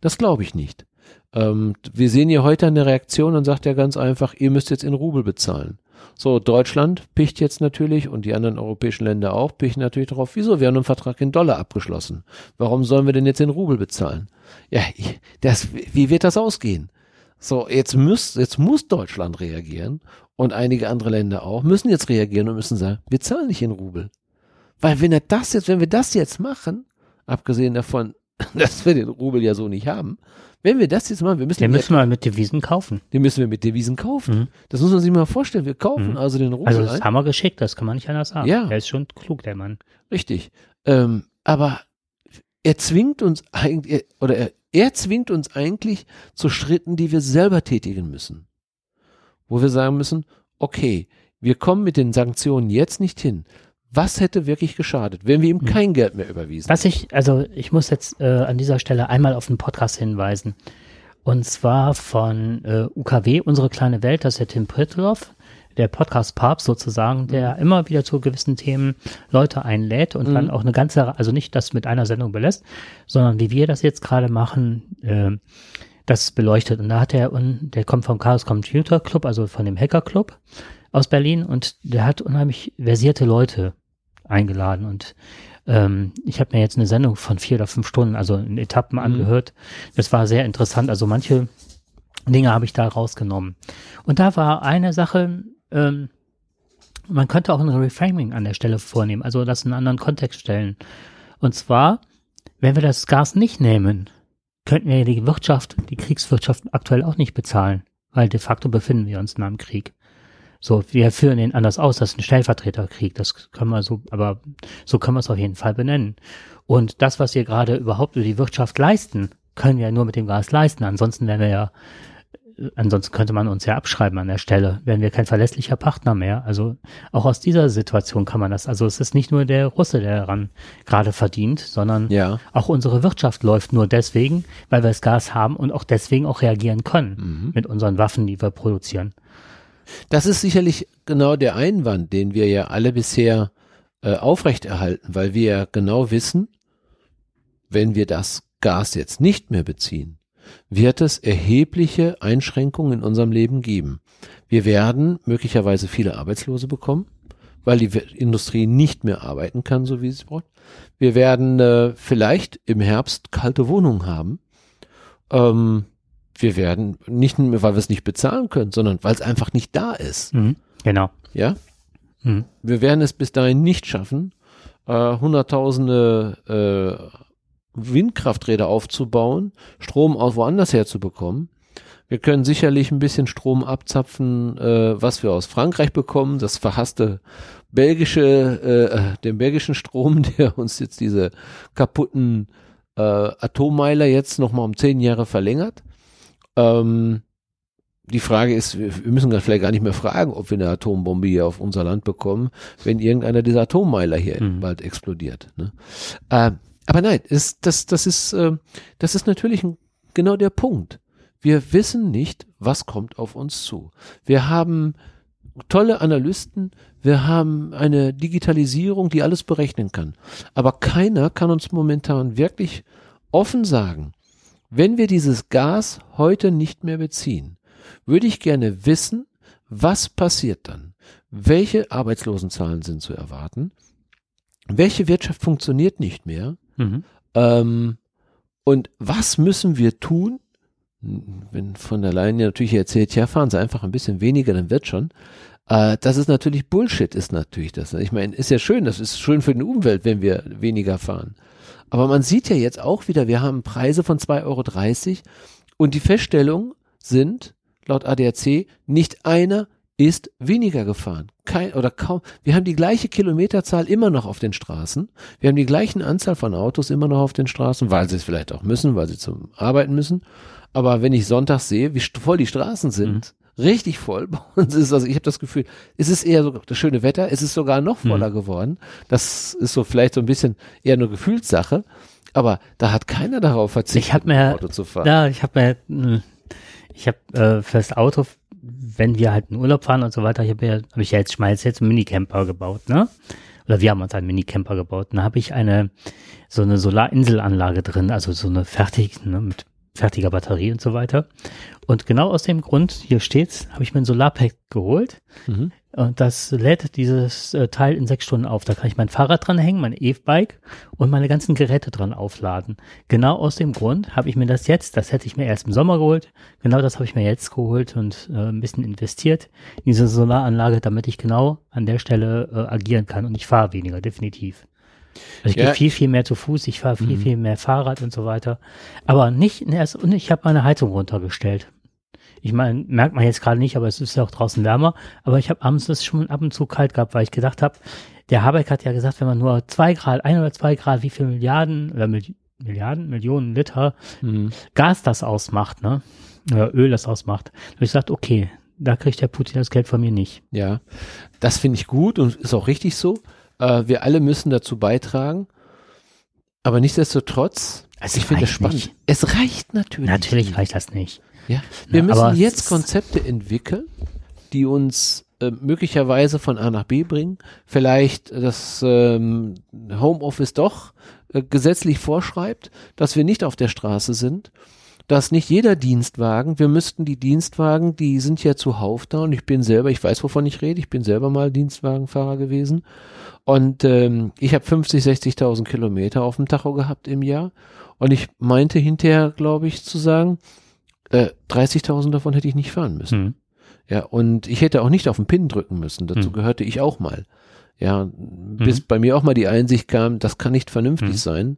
Das glaube ich nicht. Ähm, wir sehen hier heute eine Reaktion und sagt ja ganz einfach, ihr müsst jetzt in Rubel bezahlen. So, Deutschland picht jetzt natürlich und die anderen europäischen Länder auch, pichten natürlich darauf, wieso? Wir haben einen Vertrag in Dollar abgeschlossen. Warum sollen wir denn jetzt in Rubel bezahlen? Ja, das, wie wird das ausgehen? So, jetzt muss, jetzt muss Deutschland reagieren und einige andere Länder auch, müssen jetzt reagieren und müssen sagen, wir zahlen nicht in Rubel. Weil wenn er das jetzt, wenn wir das jetzt machen, abgesehen davon, dass wir den Rubel ja so nicht haben, wenn wir das jetzt machen, wir müssen Den müssen wir mit Devisen kaufen. den müssen wir mit Devisen kaufen. Mhm. Das muss man sich mal vorstellen. Wir kaufen Mhm. also den Rubel Also das ein. haben wir geschickt, das kann man nicht anders sagen. Ja. Der ist schon klug, der Mann. Richtig. Ähm, aber er zwingt uns eigentlich, oder er, er zwingt uns eigentlich zu Schritten, die wir selber tätigen müssen. Wo wir sagen müssen, okay, wir kommen mit den Sanktionen jetzt nicht hin. Was hätte wirklich geschadet, wenn wir ihm Mhm. kein Geld mehr überwiesen? Was ich, also ich muss jetzt äh, an dieser Stelle einmal auf einen Podcast hinweisen. Und zwar von äh, UKW, Unsere kleine Welt, das ist der Tim Pritloff, der Podcast-Papst sozusagen, der immer wieder zu gewissen Themen Leute einlädt und Mhm. dann auch eine ganze, also nicht das mit einer Sendung belässt, sondern wie wir das jetzt gerade machen, äh, das beleuchtet. Und da hat er, und der kommt vom Chaos Computer Club, also von dem Hacker Club aus Berlin und der hat unheimlich versierte Leute eingeladen und ähm, ich habe mir jetzt eine Sendung von vier oder fünf Stunden, also in Etappen Mhm. angehört. Das war sehr interessant. Also manche Dinge habe ich da rausgenommen. Und da war eine Sache, ähm, man könnte auch ein Reframing an der Stelle vornehmen, also das in einen anderen Kontext stellen. Und zwar, wenn wir das Gas nicht nehmen, könnten wir die Wirtschaft, die Kriegswirtschaft aktuell auch nicht bezahlen, weil de facto befinden wir uns in einem Krieg. So, wir führen ihn anders aus, das ist ein Stellvertreterkrieg, das können wir so, aber so können wir es auf jeden Fall benennen. Und das, was wir gerade überhaupt über die Wirtschaft leisten, können wir ja nur mit dem Gas leisten. Ansonsten wären wir ja ansonsten könnte man uns ja abschreiben an der Stelle, wären wir kein verlässlicher Partner mehr. Also auch aus dieser Situation kann man das. Also es ist nicht nur der Russe, der daran gerade verdient, sondern Ja. auch unsere Wirtschaft läuft nur deswegen, weil wir das Gas haben und auch deswegen auch reagieren können Mhm. mit unseren Waffen, die wir produzieren. Das ist sicherlich genau der Einwand, den wir ja alle bisher äh, aufrechterhalten, weil wir ja genau wissen, wenn wir das Gas jetzt nicht mehr beziehen, wird es erhebliche Einschränkungen in unserem Leben geben. Wir werden möglicherweise viele Arbeitslose bekommen, weil die Industrie nicht mehr arbeiten kann, so wie sie braucht. Wir werden äh, vielleicht im Herbst kalte Wohnungen haben. Ähm, wir werden nicht nur, weil wir es nicht bezahlen können, sondern weil es einfach nicht da ist. Mhm. Genau. Ja, Mhm. wir werden es bis dahin nicht schaffen, äh, hunderttausende äh, Windkrafträder aufzubauen, Strom aus woanders herzubekommen. Wir können sicherlich ein bisschen Strom abzapfen, äh, was wir aus Frankreich bekommen, das verhasste belgische, äh, äh, den belgischen Strom, der uns jetzt diese kaputten äh, Atommeiler jetzt nochmal um zehn Jahre verlängert. Ähm, die Frage ist, wir müssen vielleicht gar nicht mehr fragen, ob wir eine Atombombe hier auf unser Land bekommen, wenn irgendeiner dieser Atommeiler hier Mhm. bald explodiert. Ne? Äh, aber nein, ist, das, das, ist, äh, das ist natürlich ein, genau der Punkt. Wir wissen nicht, was kommt auf uns zu. Wir haben tolle Analysten, wir haben eine Digitalisierung, die alles berechnen kann. Aber keiner kann uns momentan wirklich offen sagen, wenn wir dieses Gas heute nicht mehr beziehen, würde ich gerne wissen, was passiert dann? Welche Arbeitslosenzahlen sind zu erwarten? Welche Wirtschaft funktioniert nicht mehr? Mhm. Ähm, und was müssen wir tun? Wenn von der Leyen ja natürlich erzählt, ja, fahren Sie einfach ein bisschen weniger, dann wird schon. Äh, das ist natürlich Bullshit, ist natürlich das. Ich meine, ist ja schön, das ist schön für die Umwelt, wenn wir weniger fahren. Aber man sieht ja jetzt auch wieder, wir haben Preise von 2,30 Euro und die Feststellungen sind, laut ADAC, nicht einer ist weniger gefahren. Kein, oder kaum. Wir haben die gleiche Kilometerzahl immer noch auf den Straßen. Wir haben die gleichen Anzahl von Autos immer noch auf den Straßen, weil sie es vielleicht auch müssen, weil sie zum Arbeiten müssen. Aber wenn ich sonntags sehe, wie voll die Straßen sind, richtig voll bei uns ist, also ich habe das Gefühl, es ist eher so das schöne Wetter, es ist sogar noch voller geworden. Das ist so vielleicht so ein bisschen eher eine Gefühlssache. Aber da hat keiner darauf verzichtet, Ich habe mir, Auto zu fahren. ja, ich habe mir, äh, ich habe äh, fürs Auto, wenn wir halt in Urlaub fahren und so weiter, ich habe ja, habe ich ja jetzt, ich meine, jetzt einen Minicamper gebaut, ne? Oder wir haben uns einen Minicamper gebaut. Da habe ich eine, so eine Solarinselanlage drin, also so eine fertig, ne, mit fertiger Batterie und so weiter. Und genau aus dem Grund, hier steht's, habe ich mir ein Solarpack geholt. Mhm. Und das lädt dieses äh, Teil in sechs Stunden auf. Da kann ich mein Fahrrad dran hängen, mein E-Bike und meine ganzen Geräte dran aufladen. Genau aus dem Grund habe ich mir das jetzt, das hätte ich mir erst im Sommer geholt, genau das habe ich mir jetzt geholt und äh, ein bisschen investiert in diese Solaranlage, damit ich genau an der Stelle äh, agieren kann und ich fahre weniger, definitiv. Also ich Ja. gehe viel, viel mehr zu Fuß, ich fahre viel, Mhm. viel mehr Fahrrad und so weiter. Aber nicht in erst, und ich habe meine Heizung runtergestellt. Ich meine, merkt man jetzt gerade nicht, aber es ist ja auch draußen wärmer. Aber ich habe abends das schon ab und zu kalt gehabt, weil ich gedacht habe, der Habeck hat ja gesagt, wenn man nur zwei Grad, ein oder zwei Grad, wie viel Milliarden oder Mil Milliarden, Millionen Liter Mhm. Gas das ausmacht, ne? Oder Öl das ausmacht. Da habe ich gesagt, okay, da kriegt der Putin das Geld von mir nicht. Ja, das finde ich gut und ist auch richtig so. Äh, wir alle müssen dazu beitragen. Aber nichtsdestotrotz, Es ich finde es spannend. nicht. Es reicht natürlich. Natürlich reicht das nicht. Ja. Wir Ja, müssen jetzt Konzepte entwickeln, die uns äh, möglicherweise von A nach B bringen. Vielleicht das ähm, Homeoffice doch äh, gesetzlich vorschreibt, dass wir nicht auf der Straße sind. Dass nicht jeder Dienstwagen, wir müssten die Dienstwagen, die sind ja zuhauf da und ich bin selber, ich weiß, wovon ich rede, ich bin selber mal Dienstwagenfahrer gewesen und ähm, ich habe 50, 60.000 Kilometer auf dem Tacho gehabt im Jahr und ich meinte hinterher, glaube ich, zu sagen, äh, 30.000 davon hätte ich nicht fahren müssen. Hm. Ja, und ich hätte auch nicht auf den Pin drücken müssen. Dazu Hm. gehörte ich auch mal. Ja, bis bei mir auch mal die Einsicht kam, das kann nicht vernünftig Mhm. sein.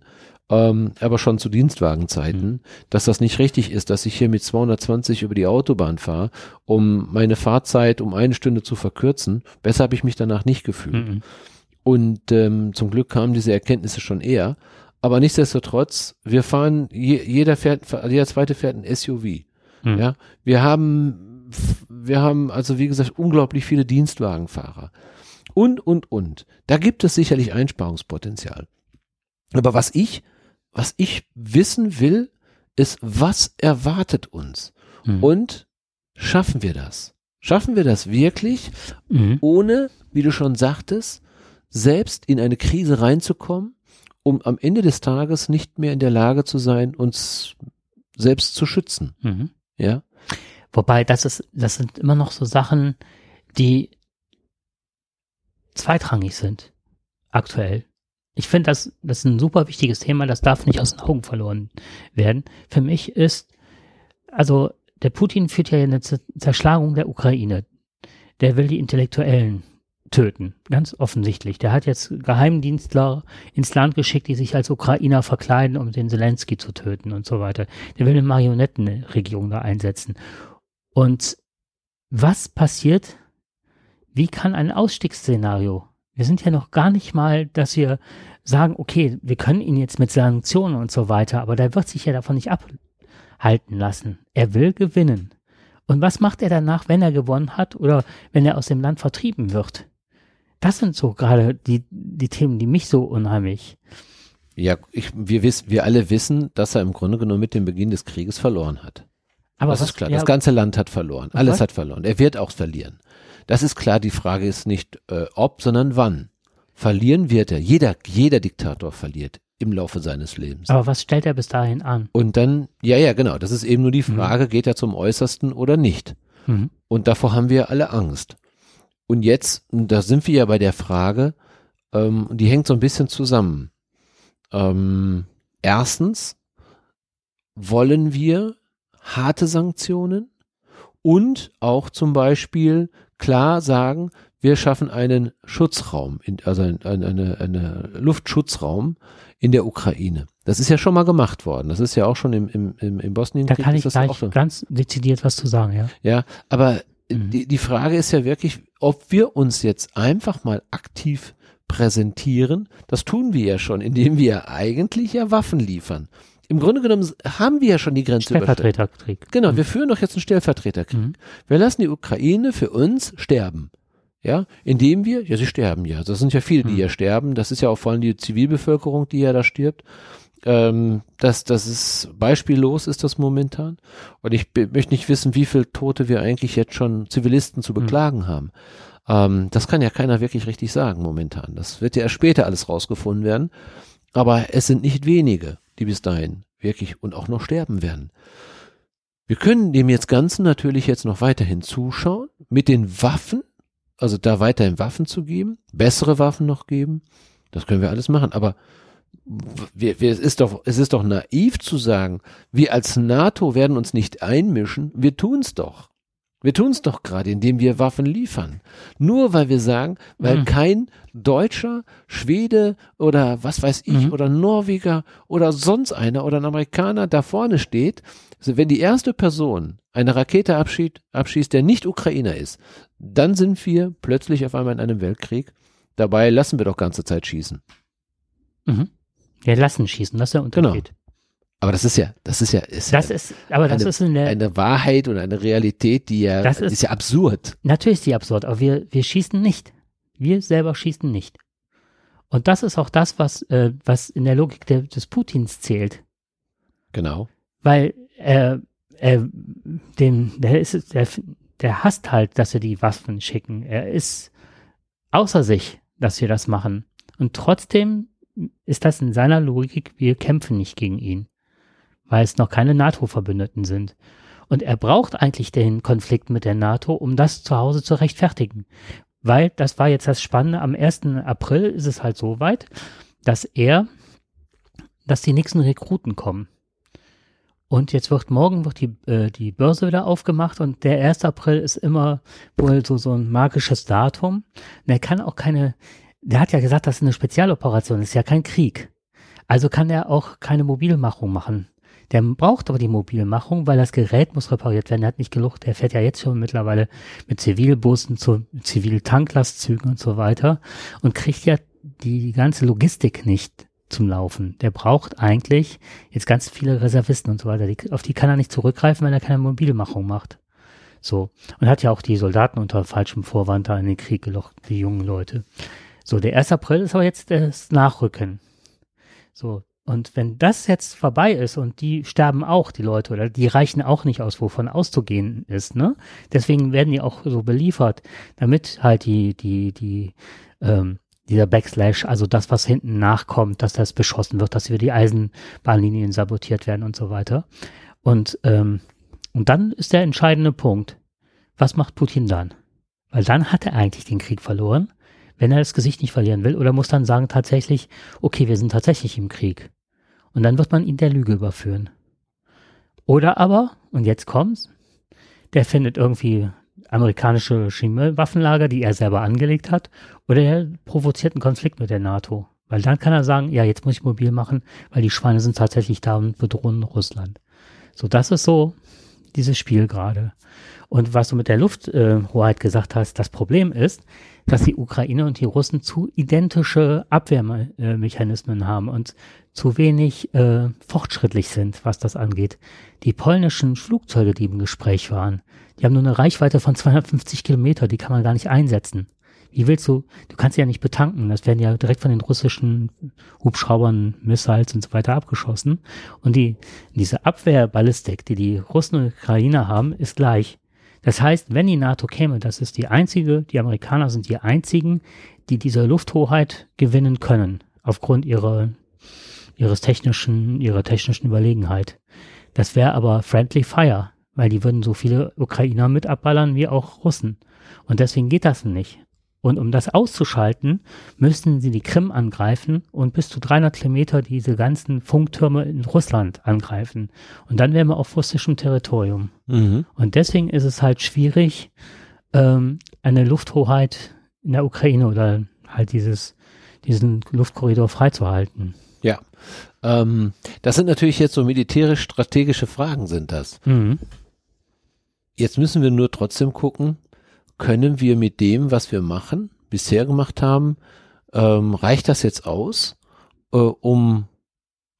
Ähm, aber schon zu Dienstwagenzeiten, Mhm. dass das nicht richtig ist, dass ich hier mit 220 über die Autobahn fahre, um meine Fahrzeit um eine Stunde zu verkürzen. Besser habe ich mich danach nicht gefühlt. Und ähm, zum Glück kamen diese Erkenntnisse schon eher. Aber nichtsdestotrotz, wir fahren, je, jeder fährt, jeder zweite fährt ein SUV. Mhm. Ja, wir haben, wir haben also wie gesagt unglaublich viele Dienstwagenfahrer und und und. Da gibt es sicherlich Einsparungspotenzial. Aber was ich, was ich wissen will, ist, was erwartet uns Mhm. und schaffen wir das? Schaffen wir das wirklich, Mhm. ohne, wie du schon sagtest, selbst in eine Krise reinzukommen, um am Ende des Tages nicht mehr in der Lage zu sein, uns selbst zu schützen? Mhm. Ja. Wobei, das ist, das sind immer noch so Sachen, die zweitrangig sind. Aktuell. Ich finde, das, das ist ein super wichtiges Thema, das darf nicht aus den Augen verloren werden. Für mich ist, also, der Putin führt ja eine Zerschlagung der Ukraine. Der will die Intellektuellen töten. Ganz offensichtlich. Der hat jetzt Geheimdienstler ins Land geschickt, die sich als Ukrainer verkleiden, um den Zelensky zu töten und so weiter. Der will eine Marionettenregierung da einsetzen. Und was passiert? Wie kann ein Ausstiegsszenario? Wir sind ja noch gar nicht mal, dass wir sagen, okay, wir können ihn jetzt mit Sanktionen und so weiter, aber der wird sich ja davon nicht abhalten lassen. Er will gewinnen. Und was macht er danach, wenn er gewonnen hat oder wenn er aus dem Land vertrieben wird? Das sind so gerade die, die Themen, die mich so unheimlich. Ja, ich, wir, wissen, wir alle wissen, dass er im Grunde genommen mit dem Beginn des Krieges verloren hat. Aber das was, ist klar. Ja, Das ganze Land hat verloren. Alles was? hat verloren. Er wird auch verlieren. Das ist klar. Die Frage ist nicht äh, ob, sondern wann. Verlieren wird er. Jeder, jeder Diktator verliert im Laufe seines Lebens. aber was stellt er bis dahin an? Und dann, ja, ja, genau. Das ist eben nur die Frage, geht er zum Äußersten oder nicht? Mhm. Und davor haben wir alle Angst. Und jetzt, da sind wir ja bei der Frage, ähm, die hängt so ein bisschen zusammen. Ähm, erstens, wollen wir harte Sanktionen und auch zum Beispiel klar sagen, wir schaffen einen Schutzraum, also ein, ein, eine, eine Luftschutzraum in der Ukraine. Das ist ja schon mal gemacht worden. Das ist ja auch schon im, im, im, im Da Bosnienkrieg. kann ich gleich ganz dezidiert was zu sagen, ja. Ja, aber Mhm. die, die Frage ist ja wirklich, ob wir uns jetzt einfach mal aktiv präsentieren. Das tun wir ja schon, indem wir eigentlich ja Waffen liefern. Im Grunde genommen haben wir ja schon die Grenze. Stellvertreterkrieg. Genau, wir führen doch jetzt einen Stellvertreterkrieg. Mhm. Wir lassen die Ukraine für uns sterben. Ja, indem wir, ja, sie sterben ja. Das sind ja viele, die Mhm. ja sterben. Das ist ja auch vor allem die Zivilbevölkerung, die ja da stirbt. Ähm, das, das ist beispiellos ist das momentan. Und ich möchte nicht wissen, wie viele Tote wir eigentlich jetzt schon Zivilisten zu beklagen haben. Ähm, das kann ja keiner wirklich richtig sagen momentan. Das wird ja erst später alles rausgefunden werden. Aber es sind nicht wenige, die bis dahin wirklich und auch noch sterben werden. Wir können dem jetzt Ganzen natürlich jetzt noch weiterhin zuschauen, mit den Waffen, also da weiterhin Waffen zu geben, bessere Waffen noch geben. Das können wir alles machen. Aber wir, wir, es, ist doch, es ist doch naiv zu sagen, wir als NATO werden uns nicht einmischen. Wir tun's doch. Wir tun's doch gerade, indem wir Waffen liefern. Nur weil wir sagen, weil Mhm. kein Deutscher, Schwede oder was weiß ich Mhm. oder Norweger oder sonst einer oder ein Amerikaner da vorne steht, also wenn die erste Person eine Rakete abschießt, abschießt, der nicht Ukrainer ist, dann sind wir plötzlich auf einmal in einem Weltkrieg. Dabei lassen wir doch ganze Zeit schießen. Mhm. Ja, lassen schießen, das ist der Genau. Unterschied. Aber das ist ja, das ist ja, ist Das ja ist, aber das eine- ist in der, eine Wahrheit und eine Realität, die ja, Das ist- ist ja absurd. natürlich ist die absurd, aber wir, wir schießen nicht. Wir selber schießen nicht. Und das ist auch das, was, äh, was in der Logik der, des Putins zählt. Genau. Weil er, er, den, der ist, der, der hasst halt, dass wir die Waffen schicken. Er ist außer sich, dass wir das machen. Und trotzdem ist das in seiner Logik, wir kämpfen nicht gegen ihn. Weil es noch keine NATO-Verbündeten sind. Und er braucht eigentlich den Konflikt mit der NATO, um das zu Hause zu rechtfertigen. Weil, das war jetzt das Spannende, am 1. April ist es halt so weit, dass er, dass die nächsten Rekruten kommen. Und jetzt wird morgen wird die, äh, die Börse wieder aufgemacht und der 1. April ist immer wohl so, so ein magisches Datum. Und er kann auch keine, der hat ja gesagt, das ist eine Spezialoperation, das ist ja kein Krieg. Also kann er auch keine Mobilmachung machen. Der braucht aber die Mobilmachung, weil das Gerät muss repariert werden. Er hat nicht genug, der fährt ja jetzt schon mittlerweile mit Zivilbussen zu Ziviltanklastzügen und so weiter und kriegt ja die ganze Logistik nicht zum Laufen. Der braucht eigentlich jetzt ganz viele Reservisten und so weiter. Die, auf die kann er nicht zurückgreifen, wenn er keine Mobilmachung macht. So. Und hat ja auch die Soldaten unter falschem Vorwand da in den Krieg gelockt, die jungen Leute. So, der 1. April ist aber jetzt das Nachrücken. So, und wenn das jetzt vorbei ist und die sterben auch, die Leute, oder die reichen auch nicht aus, wovon auszugehen ist, ne? Deswegen werden die auch so beliefert, damit halt die, die, die, ähm, dieser Backslash, also das, was hinten nachkommt, dass das beschossen wird, dass wir die Eisenbahnlinien sabotiert werden und so weiter. Und, ähm, und dann ist der entscheidende Punkt. Was macht Putin dann? Weil dann hat er eigentlich den Krieg verloren wenn er das Gesicht nicht verlieren will, oder muss dann sagen tatsächlich, okay, wir sind tatsächlich im Krieg. Und dann wird man ihn der Lüge überführen. Oder aber, und jetzt kommt's, der findet irgendwie amerikanische Chemiewaffenlager, die er selber angelegt hat, oder er provoziert einen Konflikt mit der NATO. Weil dann kann er sagen, ja, jetzt muss ich mobil machen, weil die Schweine sind tatsächlich da und bedrohen Russland. So, das ist so dieses Spiel gerade. Und was du mit der Lufthoheit äh, gesagt hast, das Problem ist, dass die Ukraine und die Russen zu identische Abwehrmechanismen haben und zu wenig äh, fortschrittlich sind, was das angeht. Die polnischen Flugzeuge, die im Gespräch waren, die haben nur eine Reichweite von 250 Kilometer, die kann man gar nicht einsetzen. Wie willst du, du kannst sie ja nicht betanken, das werden ja direkt von den russischen Hubschraubern, Missiles und so weiter abgeschossen. Und die, diese Abwehrballistik, die die Russen und Ukrainer haben, ist gleich. Das heißt, wenn die NATO käme, das ist die einzige, die Amerikaner sind die einzigen, die diese Lufthoheit gewinnen können, aufgrund ihrer, ihres technischen, ihrer technischen Überlegenheit. Das wäre aber friendly fire, weil die würden so viele Ukrainer mit abballern wie auch Russen. Und deswegen geht das nicht. Und um das auszuschalten, müssten sie die Krim angreifen und bis zu 300 Kilometer diese ganzen Funktürme in Russland angreifen. Und dann wären wir auf russischem Territorium. Mhm. Und deswegen ist es halt schwierig, ähm, eine Lufthoheit in der Ukraine oder halt dieses, diesen Luftkorridor freizuhalten. Ja. Ähm, das sind natürlich jetzt so militärisch-strategische Fragen, sind das. Mhm. Jetzt müssen wir nur trotzdem gucken, können wir mit dem, was wir machen, bisher gemacht haben, ähm, reicht das jetzt aus, äh, um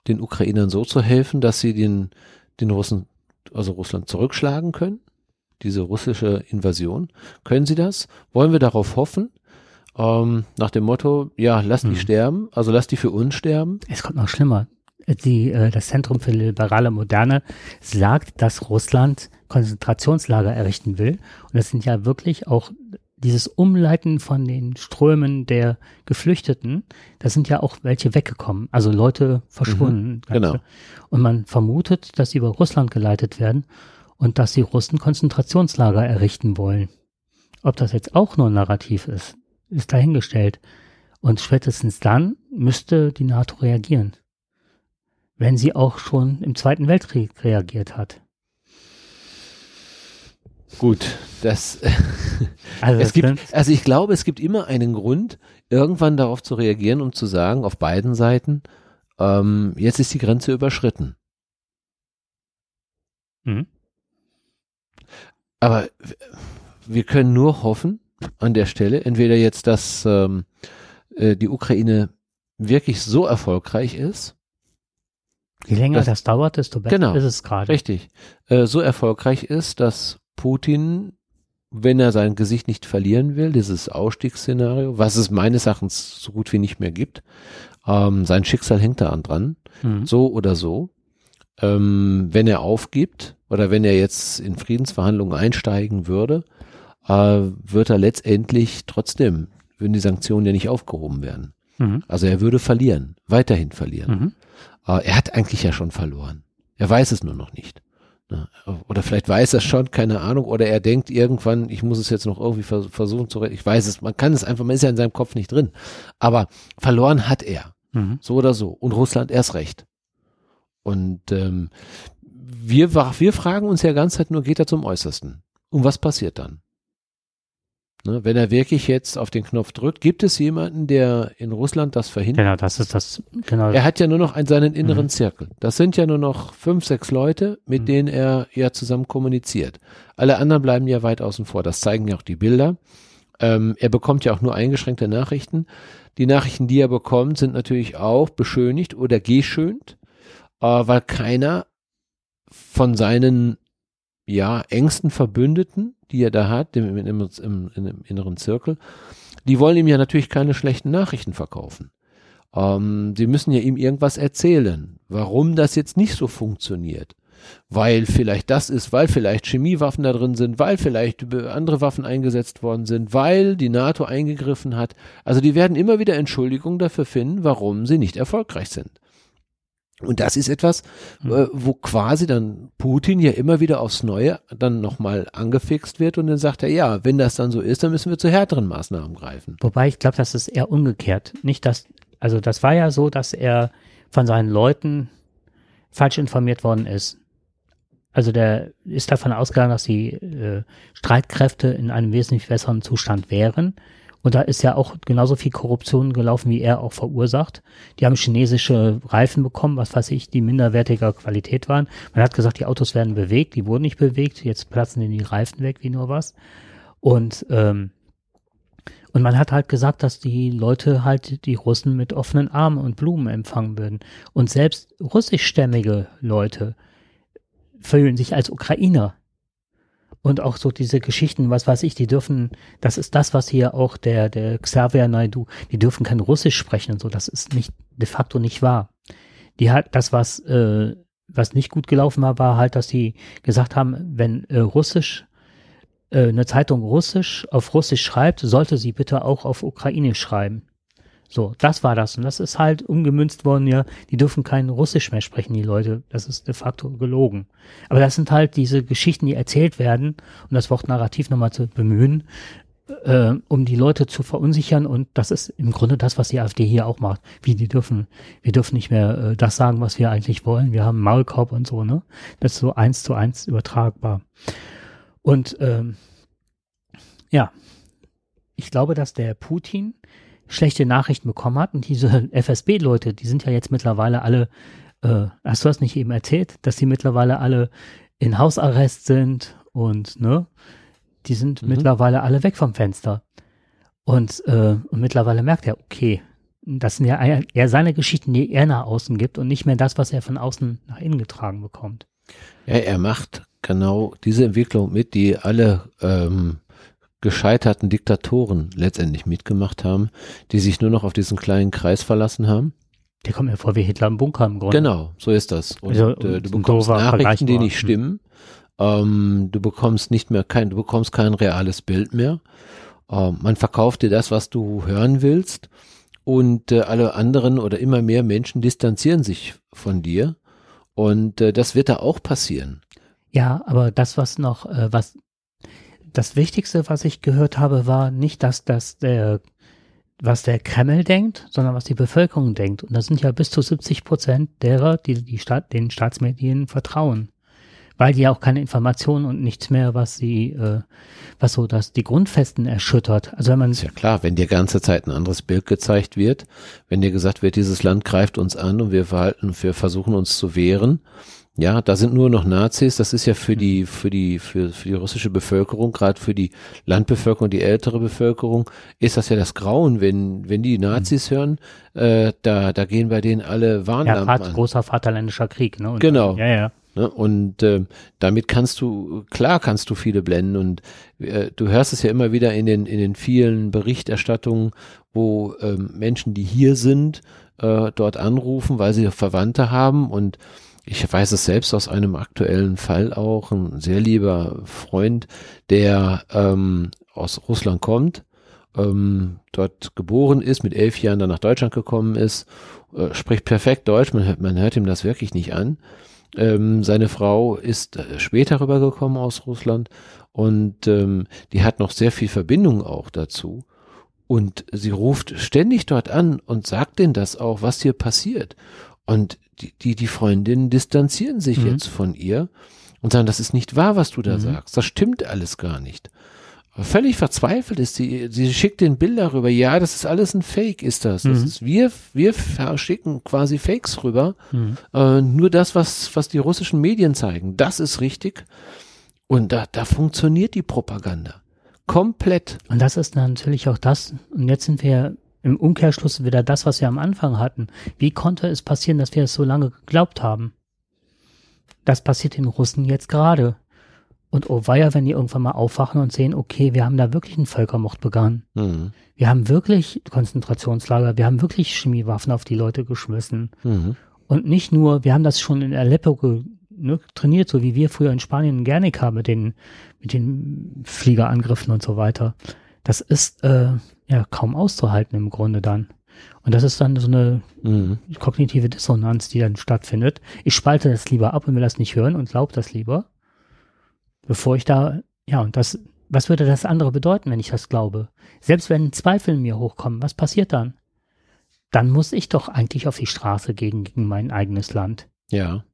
den Ukrainern so zu helfen, dass sie den, den Russen, also Russland zurückschlagen können? Diese russische Invasion. Können sie das? Wollen wir darauf hoffen? Ähm, nach dem Motto, ja, lass die hm. sterben, also lass die für uns sterben. Es kommt noch schlimmer. Die, äh, das Zentrum für liberale Moderne sagt, dass Russland Konzentrationslager errichten will. Und das sind ja wirklich auch dieses Umleiten von den Strömen der Geflüchteten, da sind ja auch welche weggekommen, also Leute verschwunden. Mhm, genau. Und man vermutet, dass sie über Russland geleitet werden und dass die Russen Konzentrationslager errichten wollen. Ob das jetzt auch nur ein Narrativ ist, ist dahingestellt. Und spätestens dann müsste die NATO reagieren. Wenn sie auch schon im Zweiten Weltkrieg reagiert hat. Gut, das, also, es gibt, also ich glaube, es gibt immer einen Grund, irgendwann darauf zu reagieren und zu sagen, auf beiden Seiten, ähm, jetzt ist die Grenze überschritten. Mhm. Aber wir können nur hoffen an der Stelle, entweder jetzt, dass ähm, äh, die Ukraine wirklich so erfolgreich ist. Je länger dass, das dauert, desto besser genau, ist es gerade. Richtig. Äh, so erfolgreich ist, dass Putin, wenn er sein Gesicht nicht verlieren will, dieses Ausstiegsszenario, was es meines Erachtens so gut wie nicht mehr gibt, ähm, sein Schicksal hängt daran dran, mhm. so oder so. Ähm, wenn er aufgibt oder wenn er jetzt in Friedensverhandlungen einsteigen würde, äh, wird er letztendlich trotzdem, würden die Sanktionen ja nicht aufgehoben werden. Mhm. Also er würde verlieren, weiterhin verlieren. Mhm. Äh, er hat eigentlich ja schon verloren. Er weiß es nur noch nicht. Oder vielleicht weiß er schon, keine Ahnung, oder er denkt irgendwann, ich muss es jetzt noch irgendwie versuchen zu retten. Ich weiß es, man kann es einfach, man ist ja in seinem Kopf nicht drin. Aber verloren hat er. Mhm. So oder so. Und Russland erst recht. Und ähm, wir, wir fragen uns ja ganz Zeit nur, geht er zum Äußersten? Und was passiert dann? Ne, wenn er wirklich jetzt auf den Knopf drückt, gibt es jemanden, der in Russland das verhindert? Genau, das ist das. Genau. Er hat ja nur noch einen, seinen inneren mhm. Zirkel. Das sind ja nur noch fünf, sechs Leute, mit mhm. denen er ja zusammen kommuniziert. Alle anderen bleiben ja weit außen vor. Das zeigen ja auch die Bilder. Ähm, er bekommt ja auch nur eingeschränkte Nachrichten. Die Nachrichten, die er bekommt, sind natürlich auch beschönigt oder geschönt, äh, weil keiner von seinen ja engsten Verbündeten die er da hat, im, im, im, im inneren Zirkel, die wollen ihm ja natürlich keine schlechten Nachrichten verkaufen. Ähm, sie müssen ja ihm irgendwas erzählen, warum das jetzt nicht so funktioniert. Weil vielleicht das ist, weil vielleicht Chemiewaffen da drin sind, weil vielleicht andere Waffen eingesetzt worden sind, weil die NATO eingegriffen hat. Also die werden immer wieder Entschuldigungen dafür finden, warum sie nicht erfolgreich sind. Und das ist etwas, hm. äh, wo quasi dann Putin ja immer wieder aufs Neue dann nochmal angefixt wird und dann sagt er, ja, wenn das dann so ist, dann müssen wir zu härteren Maßnahmen greifen. Wobei ich glaube, das ist eher umgekehrt. Nicht, dass, also das war ja so, dass er von seinen Leuten falsch informiert worden ist. Also der ist davon ausgegangen, dass die äh, Streitkräfte in einem wesentlich besseren Zustand wären und da ist ja auch genauso viel Korruption gelaufen, wie er auch verursacht. Die haben chinesische Reifen bekommen, was weiß ich, die minderwertiger Qualität waren. Man hat gesagt, die Autos werden bewegt, die wurden nicht bewegt, jetzt platzen denen die Reifen weg, wie nur was. Und, ähm, und man hat halt gesagt, dass die Leute halt die Russen mit offenen Armen und Blumen empfangen würden. Und selbst russischstämmige Leute fühlen sich als Ukrainer und auch so diese Geschichten, was weiß ich, die dürfen, das ist das, was hier auch der, der Xavier Naidu, die dürfen kein Russisch sprechen und so, das ist nicht, de facto nicht wahr. Die hat, das, was, äh, was nicht gut gelaufen war, war halt, dass sie gesagt haben, wenn äh, Russisch, äh, eine Zeitung Russisch auf Russisch schreibt, sollte sie bitte auch auf Ukrainisch schreiben. So, das war das. Und das ist halt umgemünzt worden, ja, die dürfen kein Russisch mehr sprechen, die Leute. Das ist de facto gelogen. Aber das sind halt diese Geschichten, die erzählt werden, um das Wort Narrativ nochmal zu bemühen, äh, um die Leute zu verunsichern. Und das ist im Grunde das, was die AfD hier auch macht. Wie die dürfen, wir dürfen nicht mehr äh, das sagen, was wir eigentlich wollen. Wir haben Maulkorb und so, ne? Das ist so eins zu eins übertragbar. Und ähm, ja, ich glaube, dass der Putin schlechte Nachrichten bekommen hat. Und diese FSB-Leute, die sind ja jetzt mittlerweile alle, äh, hast du das nicht eben erzählt, dass die mittlerweile alle in Hausarrest sind und ne, die sind mhm. mittlerweile alle weg vom Fenster. Und, äh, und mittlerweile merkt er, okay, das sind ja eher seine Geschichten, die er nach außen gibt und nicht mehr das, was er von außen nach innen getragen bekommt. Ja, er macht genau diese Entwicklung mit, die alle ähm, gescheiterten Diktatoren letztendlich mitgemacht haben, die sich nur noch auf diesen kleinen Kreis verlassen haben. Der kommt mir vor wie Hitler im Bunker im Grunde. Genau, so ist das. Und also, äh, du bekommst Nachrichten, die nicht stimmen. Ähm, du bekommst nicht mehr kein, du bekommst kein reales Bild mehr. Ähm, man verkauft dir das, was du hören willst. Und äh, alle anderen oder immer mehr Menschen distanzieren sich von dir. Und äh, das wird da auch passieren. Ja, aber das, was noch, äh, was das Wichtigste, was ich gehört habe, war nicht, dass das der, was der Kreml denkt, sondern was die Bevölkerung denkt. Und das sind ja bis zu 70 Prozent derer, die, die Staat, den Staatsmedien vertrauen. Weil die ja auch keine Informationen und nichts mehr, was sie, äh, was so das, die Grundfesten erschüttert. Also wenn man. Ist ja klar, wenn dir ganze Zeit ein anderes Bild gezeigt wird, wenn dir gesagt wird, dieses Land greift uns an und wir verhalten, wir versuchen uns zu wehren, ja, da sind nur noch Nazis. Das ist ja für die, für die, für, für die russische Bevölkerung, gerade für die Landbevölkerung, die ältere Bevölkerung, ist das ja das Grauen, wenn, wenn die Nazis mhm. hören, äh, da, da gehen bei denen alle Warnlampen ja, an. großer Vaterländischer Krieg, ne? Und, genau. Ja, ja. Ne? Und äh, damit kannst du, klar kannst du viele blenden und äh, du hörst es ja immer wieder in den, in den vielen Berichterstattungen, wo ähm, Menschen, die hier sind, äh, dort anrufen, weil sie Verwandte haben und ich weiß es selbst aus einem aktuellen Fall auch, ein sehr lieber Freund, der ähm, aus Russland kommt, ähm, dort geboren ist, mit elf Jahren dann nach Deutschland gekommen ist, äh, spricht perfekt Deutsch, man hört, man hört ihm das wirklich nicht an. Ähm, seine Frau ist äh, später rübergekommen aus Russland und ähm, die hat noch sehr viel Verbindung auch dazu. Und sie ruft ständig dort an und sagt denen das auch, was hier passiert. Und die, die, die Freundinnen distanzieren sich mhm. jetzt von ihr und sagen, das ist nicht wahr, was du da mhm. sagst. Das stimmt alles gar nicht. völlig verzweifelt ist. Sie, sie schickt den Bilder rüber. Ja, das ist alles ein Fake, ist das. das Mhm. ist, wir, wir schicken quasi Fakes rüber. Mhm. Äh, nur das, was, was die russischen Medien zeigen, das ist richtig. Und da, da funktioniert die Propaganda. Komplett. Und das ist natürlich auch das, und jetzt sind wir im Umkehrschluss wieder das, was wir am Anfang hatten. Wie konnte es passieren, dass wir es so lange geglaubt haben? Das passiert den Russen jetzt gerade. Und oh weia, wenn die irgendwann mal aufwachen und sehen, okay, wir haben da wirklich einen Völkermord begangen. Mhm. Wir haben wirklich Konzentrationslager, wir haben wirklich Chemiewaffen auf die Leute geschmissen. Mhm. Und nicht nur, wir haben das schon in Aleppo ne, trainiert, so wie wir früher in Spanien in Guernica mit den, mit den Fliegerangriffen und so weiter. Das ist äh, ja kaum auszuhalten im Grunde dann. Und das ist dann so eine Mhm. kognitive Dissonanz, die dann stattfindet. Ich spalte das lieber ab und will das nicht hören und glaub das lieber, bevor ich da, ja, und das, was würde das andere bedeuten, wenn ich das glaube? Selbst wenn Zweifel in mir hochkommen, was passiert dann? Dann muss ich doch eigentlich auf die Straße gegen, gegen mein eigenes Land. Ja.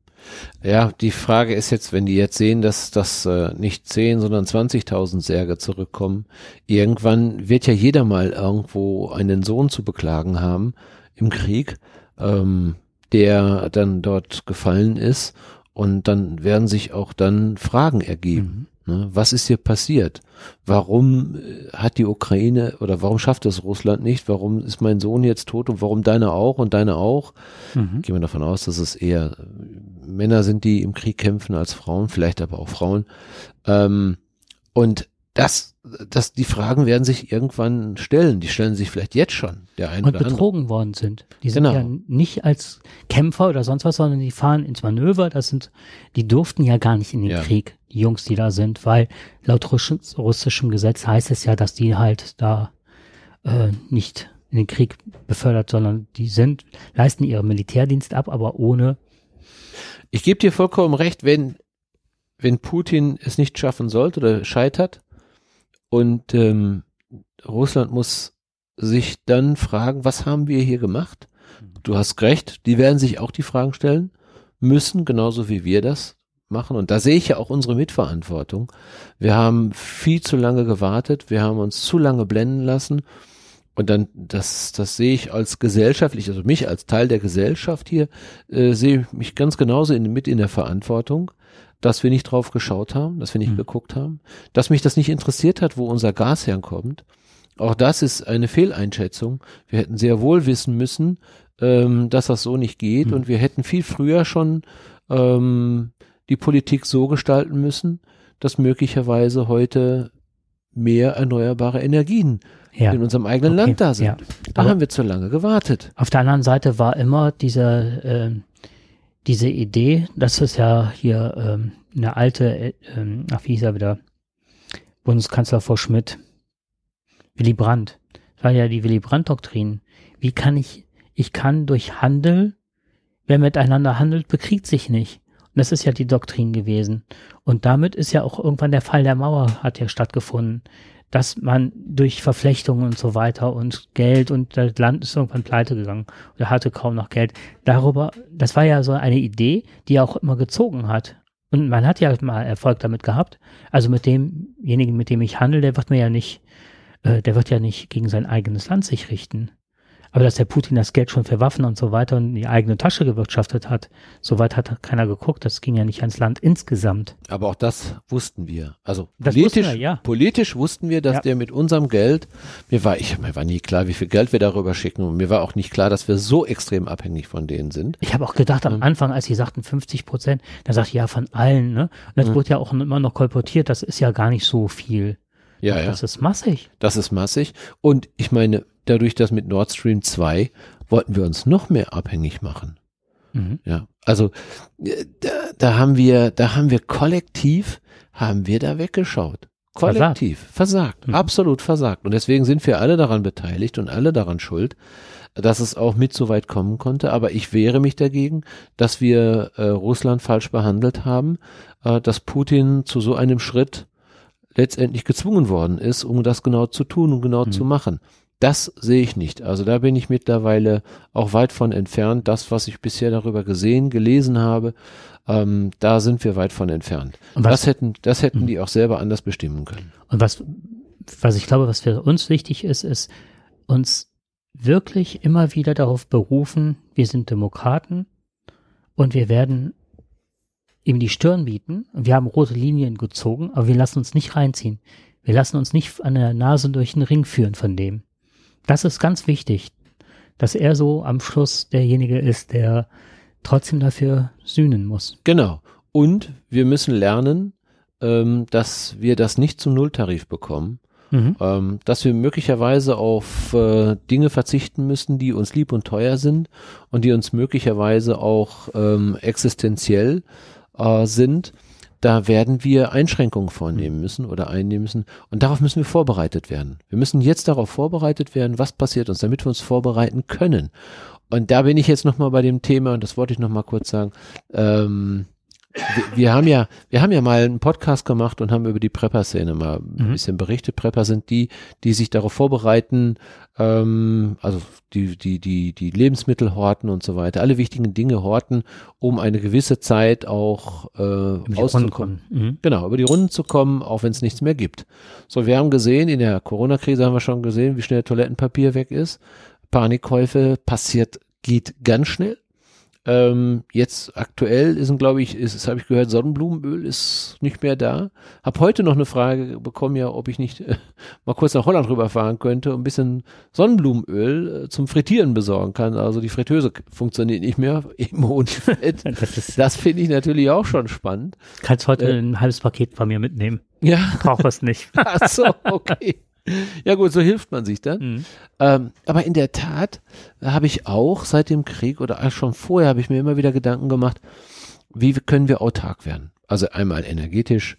Ja, die Frage ist jetzt, wenn die jetzt sehen, dass das äh, nicht 10, sondern 20.000 Särge zurückkommen, irgendwann wird ja jeder mal irgendwo einen Sohn zu beklagen haben im Krieg, ähm, der dann dort gefallen ist und dann werden sich auch dann Fragen ergeben. Ne? Was ist hier passiert? Warum äh, hat die Ukraine oder warum schafft es Russland nicht? Warum ist mein Sohn jetzt tot und warum deine auch und deine auch? Mhm. Gehen wir davon aus, dass es eher Männer sind, die im Krieg kämpfen als Frauen, vielleicht aber auch Frauen. Ähm, und das, das, die Fragen werden sich irgendwann stellen. Die stellen sich vielleicht jetzt schon, der eine Und oder andere. betrogen worden sind. Die sind Genau. ja nicht als Kämpfer oder sonst was, sondern die fahren ins Manöver. Das sind, die durften ja gar nicht in den Ja. Krieg, die Jungs, die da sind, weil laut russisch, russischem Gesetz heißt es ja, dass die halt da äh, nicht in den Krieg befördert, sondern die sind, leisten ihren Militärdienst ab, aber ohne Ich gebe dir vollkommen recht, wenn, wenn Putin es nicht schaffen sollte oder scheitert und ähm, Russland muss sich dann fragen, was haben wir hier gemacht? Du hast recht, die werden sich auch die Fragen stellen müssen, genauso wie wir das machen. Und da sehe ich ja auch unsere Mitverantwortung. Wir haben viel zu lange gewartet, wir haben uns zu lange blenden lassen. Und dann, das, das sehe ich als gesellschaftlich, also mich als Teil der Gesellschaft hier, äh, sehe ich mich ganz genauso in, mit in der Verantwortung, dass wir nicht drauf geschaut haben, dass wir nicht Mhm. geguckt haben, dass mich das nicht interessiert hat, wo unser Gas herkommt. Auch das ist eine Fehleinschätzung. Wir hätten sehr wohl wissen müssen, ähm, dass das so nicht geht Mhm. und wir hätten viel früher schon ähm, die Politik so gestalten müssen, dass möglicherweise heute mehr erneuerbare Energien ja. in unserem eigenen Okay, Land da sind. ja. Da Aber- haben wir zu lange gewartet. Auf der anderen Seite war immer diese, ähm, diese Idee, das ist ja hier ähm, eine alte, äh, ähm, ach wie hieß er wieder, Bundeskanzler vor Schmidt, Willy Brandt. Das war ja die Willy Brandt-Doktrin. Wie kann ich, ich kann durch Handel, wer miteinander handelt, bekriegt sich nicht. Und das ist ja die Doktrin gewesen. Und damit ist ja auch irgendwann der Fall der Mauer hat ja stattgefunden dass man durch Verflechtungen und so weiter und Geld und das Land ist irgendwann pleite gegangen oder hatte kaum noch Geld. Darüber, das war ja so eine Idee, die auch immer gezogen hat. Und man hat ja mal Erfolg damit gehabt. Also mit demjenigen, mit dem ich handle, der wird mir ja nicht, äh, der wird ja nicht gegen sein eigenes Land sich richten. Aber dass der Putin das Geld schon für Waffen und so weiter und in die eigene Tasche gewirtschaftet hat, soweit hat keiner geguckt. Das ging ja nicht ans Land insgesamt. Aber auch das wussten wir. Also Das politisch, wussten wir, ja. politisch wussten wir, dass Ja. der mit unserem Geld, mir war, ich, mir war nie klar, wie viel Geld wir darüber schicken und mir war auch nicht klar, dass wir so extrem abhängig von denen sind. Ich habe auch gedacht am Mhm. Anfang, als sie sagten 50 Prozent, dann sagte ich ja von allen, ne? Und das Mhm. wurde ja auch immer noch kolportiert, das ist ja gar nicht so viel. Ja, ja, Das ist massig. das ist massig. Und ich meine, dadurch, dass mit Nord Stream 2 wollten wir uns noch mehr abhängig machen. Mhm. Ja, also äh, da, da haben wir, da haben wir kollektiv, haben wir da weggeschaut. Kollektiv, versagt, Mhm. absolut versagt. Und deswegen sind wir alle daran beteiligt und alle daran schuld, dass es auch mit so weit kommen konnte. Aber ich wehre mich dagegen, dass wir äh, Russland falsch behandelt haben, äh, dass Putin zu so einem Schritt letztendlich gezwungen worden ist, um das genau zu tun und genau Mhm. zu machen. Das sehe ich nicht. Also da bin ich mittlerweile auch weit von entfernt. Das, was ich bisher darüber gesehen, gelesen habe, ähm, da sind wir weit von entfernt. Und was, Das hätten, das hätten Mhm. die auch selber anders bestimmen können. und was was ich glaube, was für uns wichtig ist, ist uns wirklich immer wieder darauf berufen, wir sind Demokraten und wir werden ihm die Stirn bieten. Wir haben rote Linien gezogen, aber wir lassen uns nicht reinziehen. Wir lassen uns nicht an der Nase durch den Ring führen von dem. Das ist ganz wichtig, dass er so am Schluss derjenige ist, der trotzdem dafür sühnen muss. Genau. Und wir müssen lernen, ähm, dass wir das nicht zum Nulltarif bekommen, mhm. ähm, dass wir möglicherweise auf äh, Dinge verzichten müssen, die uns lieb und teuer sind und die uns möglicherweise auch ähm, existenziell äh, sind. Da werden wir Einschränkungen vornehmen mhm. müssen oder einnehmen müssen. Und darauf müssen wir vorbereitet werden. Wir müssen jetzt darauf vorbereitet werden, was passiert uns, damit wir uns vorbereiten können. Und da bin ich jetzt nochmal bei dem Thema, und das wollte ich nochmal kurz sagen, ähm, wir, wir, haben ja, wir haben ja mal einen Podcast gemacht und haben über die Prepper-Szene mal mhm. ein bisschen berichtet. Prepper sind die, die sich darauf vorbereiten, ähm, also die, die, die, die Lebensmittel horten und so weiter, alle wichtigen Dinge horten, um eine gewisse Zeit auch äh, auszukommen. Mhm. Genau, über die Runden zu kommen, auch wenn es nichts mehr gibt. So, wir haben gesehen, in der Corona-Krise haben wir schon gesehen, wie schnell Toilettenpapier weg ist. Panikkäufe passiert, geht ganz schnell. Ähm, jetzt aktuell ist, glaube ich, ist, habe ich gehört, Sonnenblumenöl ist nicht mehr da. Hab heute noch eine Frage bekommen, ja, ob ich nicht äh, mal kurz nach Holland rüberfahren könnte und ein bisschen Sonnenblumenöl äh, zum Frittieren besorgen kann. Also die Fritteuse funktioniert nicht mehr, eben ohne Fett. das, das finde ich natürlich auch schon spannend. Kannst heute äh, ein halbes Paket von mir mitnehmen. Ja. Brauch es nicht. Ach so, okay. Ja gut, so hilft man sich dann. Mhm. Ähm, aber in der Tat habe ich auch seit dem Krieg oder schon vorher habe ich mir immer wieder Gedanken gemacht, wie können wir autark werden? Also einmal energetisch,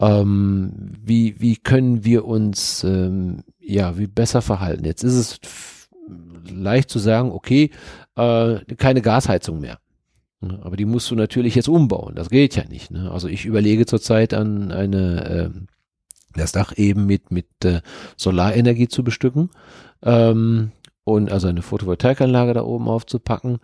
ähm, wie, wie können wir uns ähm, ja wie besser verhalten? Jetzt ist es leicht zu sagen, okay, äh, keine Gasheizung mehr. Aber die musst du natürlich jetzt umbauen. Das geht ja nicht. Ne? Also ich überlege zurzeit an eine ähm, das Dach eben mit, mit äh, Solarenergie zu bestücken ähm, und also eine Photovoltaikanlage da oben aufzupacken.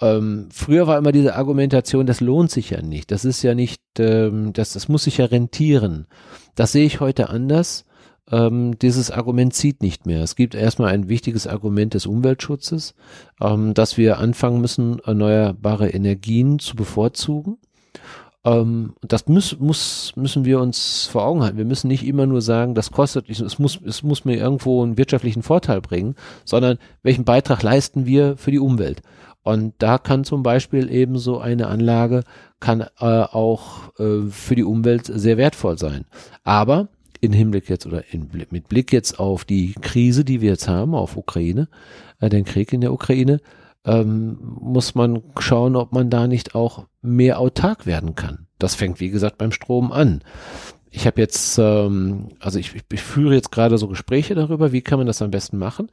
Ähm, früher war immer diese Argumentation, das lohnt sich ja nicht, das ist ja nicht, ähm, das, das muss sich ja rentieren. Das sehe ich heute anders. Ähm, dieses Argument zieht nicht mehr. Es gibt erstmal ein wichtiges Argument des Umweltschutzes, ähm, dass wir anfangen müssen, erneuerbare Energien zu bevorzugen. Ähm, das muss, muss, müssen wir uns vor Augen halten. Wir müssen nicht immer nur sagen, das kostet, es muss, es muss mir irgendwo einen wirtschaftlichen Vorteil bringen, sondern welchen Beitrag leisten wir für die Umwelt? Und da kann zum Beispiel eben so eine Anlage kann äh, auch äh, für die Umwelt sehr wertvoll sein. Aber in Hinblick jetzt oder in, mit Blick jetzt auf die Krise, die wir jetzt haben, auf Ukraine, äh, den Krieg in der Ukraine, ähm, muss man schauen, ob man da nicht auch mehr autark werden kann. Das fängt, wie gesagt, beim Strom an. Ich habe jetzt, ähm, also ich, ich führe jetzt gerade so Gespräche darüber, wie kann man das am besten machen,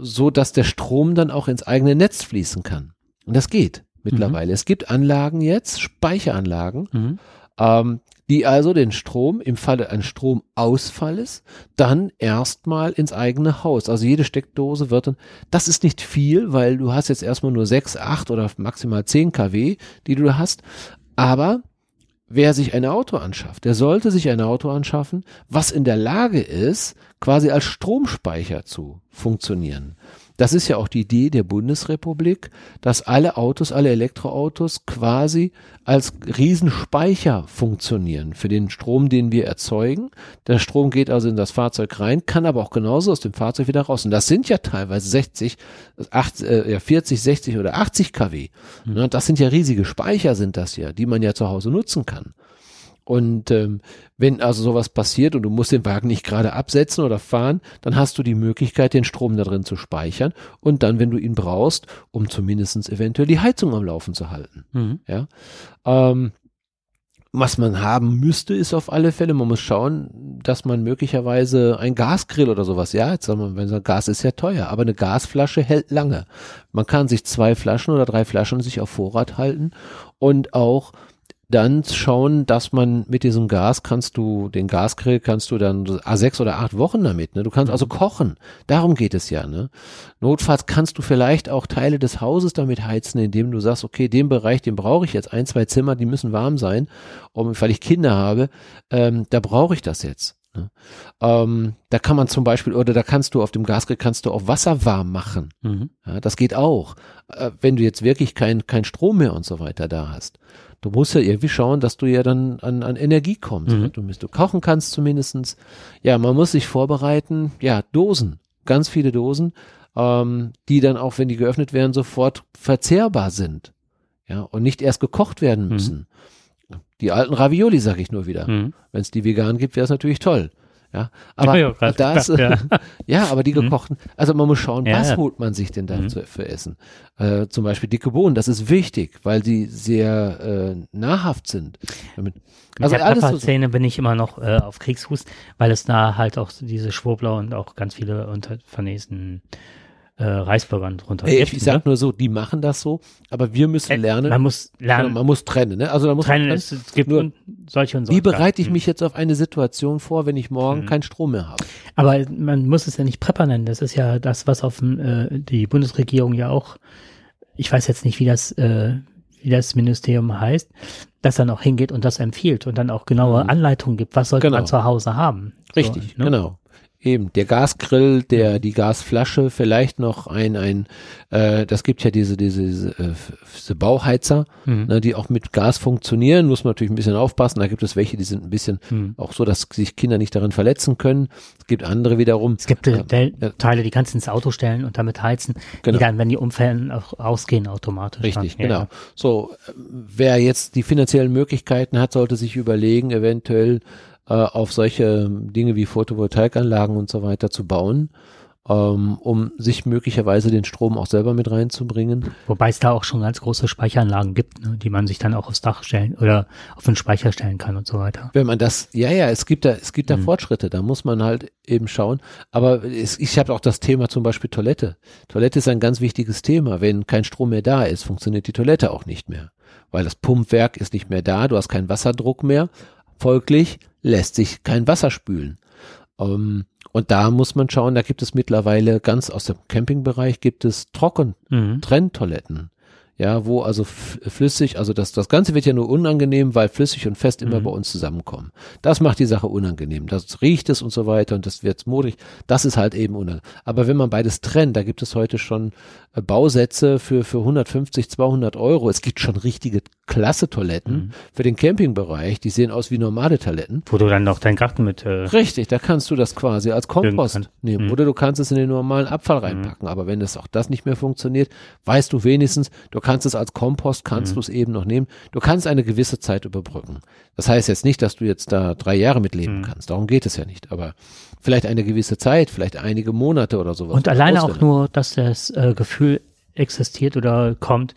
so dass der Strom dann auch ins eigene Netz fließen kann. Und das geht mittlerweile. Mhm. Es gibt Anlagen jetzt, Speicheranlagen, mhm. ähm, die also den Strom im Falle eines Stromausfalles dann erstmal ins eigene Haus. Also jede Steckdose wird dann, das ist nicht viel, weil du hast jetzt erstmal nur sechs, acht oder maximal zehn kW, die du hast, aber wer sich ein Auto anschafft, der sollte sich ein Auto anschaffen, was in der Lage ist, quasi als Stromspeicher zu funktionieren. Das ist ja auch die Idee der Bundesrepublik, dass alle Autos, alle Elektroautos quasi als Riesenspeicher funktionieren für den Strom, den wir erzeugen. Der Strom geht also in das Fahrzeug rein, kann aber auch genauso aus dem Fahrzeug wieder raus. Und das sind ja teilweise 60, 80, äh, ja 40, 60 oder 80 kW. Mhm. Das sind ja riesige Speicher sind das ja, die man ja zu Hause nutzen kann. Und ähm, wenn also sowas passiert und du musst den Wagen nicht gerade absetzen oder fahren, dann hast du die Möglichkeit, den Strom da drin zu speichern und dann, wenn du ihn brauchst, um zumindestens eventuell die Heizung am Laufen zu halten. Mhm. Ja. Ähm, was man haben müsste, ist auf alle Fälle, man muss schauen, dass man möglicherweise ein Gasgrill oder sowas, ja, jetzt sagen wir, wenn so Gas ist ja teuer, aber eine Gasflasche hält lange. Man kann sich zwei Flaschen oder drei Flaschen sich auf Vorrat halten und auch dann schauen, dass man mit diesem Gas kannst du, den Gasgrill kannst du dann sechs oder acht Wochen damit, ne? Du kannst also kochen. Darum geht es ja, ne? Notfalls kannst du vielleicht auch Teile des Hauses damit heizen, indem du sagst, okay, den Bereich, den brauche ich jetzt, ein, zwei Zimmer, die müssen warm sein, um, weil ich Kinder habe, ähm, da brauche ich das jetzt. Ne? Ähm, da kann man zum Beispiel, oder da kannst du auf dem Gasgrill kannst du auch Wasser warm machen. Mhm. Ja, das geht auch. Äh, wenn du jetzt wirklich kein, kein Strom mehr und so weiter da hast. Du musst ja irgendwie schauen, dass du ja dann an, an Energie kommst. Mhm. Du, du kochen kannst zumindestens. Ja, man muss sich vorbereiten. Ja, Dosen. Ganz viele Dosen, ähm, die dann auch, wenn die geöffnet werden, sofort verzehrbar sind. Ja, und nicht erst gekocht werden Mhm. Die alten Ravioli, sag ich nur wieder. Mhm. Wenn es die vegan gibt, wäre es natürlich toll. Ja, aber Ja, grad da ist, gedacht, ja. ja, aber die Mhm. gekochten, also man muss schauen, Ja, was holt man sich denn da Mhm. zu, für Essen? Äh, zum Beispiel dicke Bohnen, das ist wichtig, weil sie sehr äh, nahrhaft sind. Damit, Mit also der alles so, Pfefferzähne bin ich immer noch äh, auf Kriegsfuß, weil es da halt auch diese Schwurbler und auch ganz viele unter vernästen äh, Reisbürgern drunter Ey, gibt. ich sag nur so, die machen das so, aber wir müssen Äh, lernen, Man muss genau, lernen, man muss trennen, ne? Also da muss trennen, man es, es gibt Nur, solche und solche. Wie bereite ich Mhm. mich jetzt auf eine Situation vor, wenn ich morgen Mhm. keinen Strom mehr habe? Aber man muss es ja nicht Prepper nennen. Das ist ja das, was auf äh, die Bundesregierung ja auch, ich weiß jetzt nicht, wie das, äh, wie das Ministerium heißt, das dann auch hingeht und das empfiehlt und dann auch genaue Mhm. Anleitungen gibt, was sollte Genau. man zu Hause haben. Richtig, so, ne? genau. Eben, der Gasgrill, der, die Gasflasche, vielleicht noch ein, ein, äh, das gibt ja diese, diese, diese, äh, diese Bauheizer, Mhm. ne, die auch mit Gas funktionieren, muss man natürlich ein bisschen aufpassen. Da gibt es welche, die sind ein bisschen Mhm. auch so, dass sich Kinder nicht daran verletzen können. Es gibt andere wiederum. Es gibt äh, Ja, ja. Teile, die kannst du ins Auto stellen und damit heizen, Genau. die dann, wenn die umfallen, auch ausgehen automatisch. Richtig, dann. Ja, genau. So, äh, wer jetzt die finanziellen Möglichkeiten hat, sollte sich überlegen, eventuell äh, auf solche Dinge wie Photovoltaikanlagen und so weiter zu bauen, ähm, um sich möglicherweise den Strom auch selber mit reinzubringen. Wobei es da auch schon ganz große Speicheranlagen gibt, ne, die man sich dann auch aufs Dach stellen oder auf den Speicher stellen kann und so weiter. Wenn man das, ja, ja, es gibt da, es gibt da Mhm. Fortschritte, da muss man halt eben schauen. Aber es, ich habe auch das Thema zum Beispiel Toilette. Toilette ist ein ganz wichtiges Thema. Wenn kein Strom mehr da ist, funktioniert die Toilette auch nicht mehr. Weil das Pumpwerk ist nicht mehr da, du hast keinen Wasserdruck mehr. Folglich lässt sich kein Wasser spülen. Ähm, und da muss man schauen, da gibt es mittlerweile ganz aus dem Campingbereich gibt es Trocken, Mhm. Trenntoiletten. Ja, wo also flüssig, also das, das Ganze wird ja nur unangenehm, weil flüssig und fest immer Mhm. bei uns zusammenkommen. Das macht die Sache unangenehm. Das riecht es und so weiter und das wird modrig. Das ist halt eben unangenehm. Aber wenn man beides trennt, da gibt es heute schon äh, Bausätze für, für 150, 200 Euro. Es gibt schon richtige klasse Toiletten Mhm. für den Campingbereich. Die sehen aus wie normale Toiletten. Wo du dann noch deinen Garten mit, äh, Richtig, da kannst du das quasi als Kompost nehmen. Mhm. Oder du kannst es in den normalen Abfall reinpacken. Aber wenn das auch das nicht mehr funktioniert, weißt du wenigstens, du kannst es als Kompost, kannst Mhm. du es eben noch nehmen. Du kannst eine gewisse Zeit überbrücken. Das heißt jetzt nicht, dass du jetzt da drei Jahre mitleben Mhm. kannst. Darum geht es ja nicht. Aber vielleicht eine gewisse Zeit, vielleicht einige Monate oder sowas. und alleine auch nur, dass das äh, Gefühl existiert oder kommt,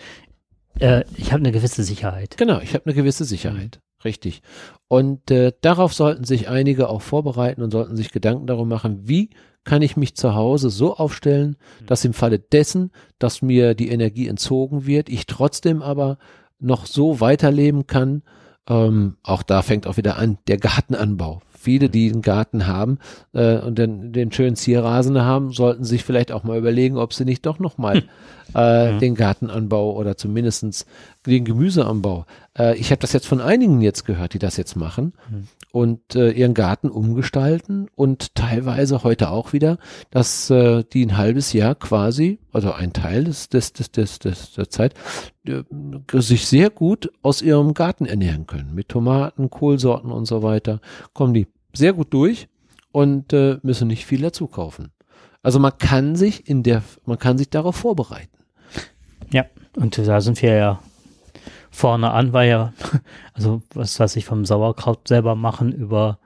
äh, ich habe eine gewisse Sicherheit. Genau, ich habe eine gewisse Sicherheit. Richtig. Und äh, darauf sollten sich einige auch vorbereiten und sollten sich Gedanken darum machen, wie kann ich mich zu Hause so aufstellen, dass im Falle dessen, dass mir die Energie entzogen wird, ich trotzdem aber noch so weiterleben kann. Ähm, auch da fängt auch wieder an, der Gartenanbau. Viele, die einen Garten haben äh, und den, den schönen Zierrasen haben, sollten sich vielleicht auch mal überlegen, ob sie nicht doch nochmal äh, Mhm. den Gartenanbau oder zumindestens den Gemüseanbau. Äh, ich habe das jetzt von einigen jetzt gehört, die das jetzt machen Mhm. und äh, ihren Garten umgestalten und teilweise heute auch wieder, dass äh, die ein halbes Jahr quasi, also ein Teil des, des, des, des, des der Zeit, äh, sich sehr gut aus ihrem Garten ernähren können. Mit Tomaten, Kohlsorten und so weiter. Kommen die sehr gut durch und äh, müssen nicht viel dazu kaufen. Also man kann sich in der, man kann sich darauf vorbereiten. Ja, und da sind wir ja vorne an, weil ja, also was weiß ich, vom Sauerkraut selber machen, über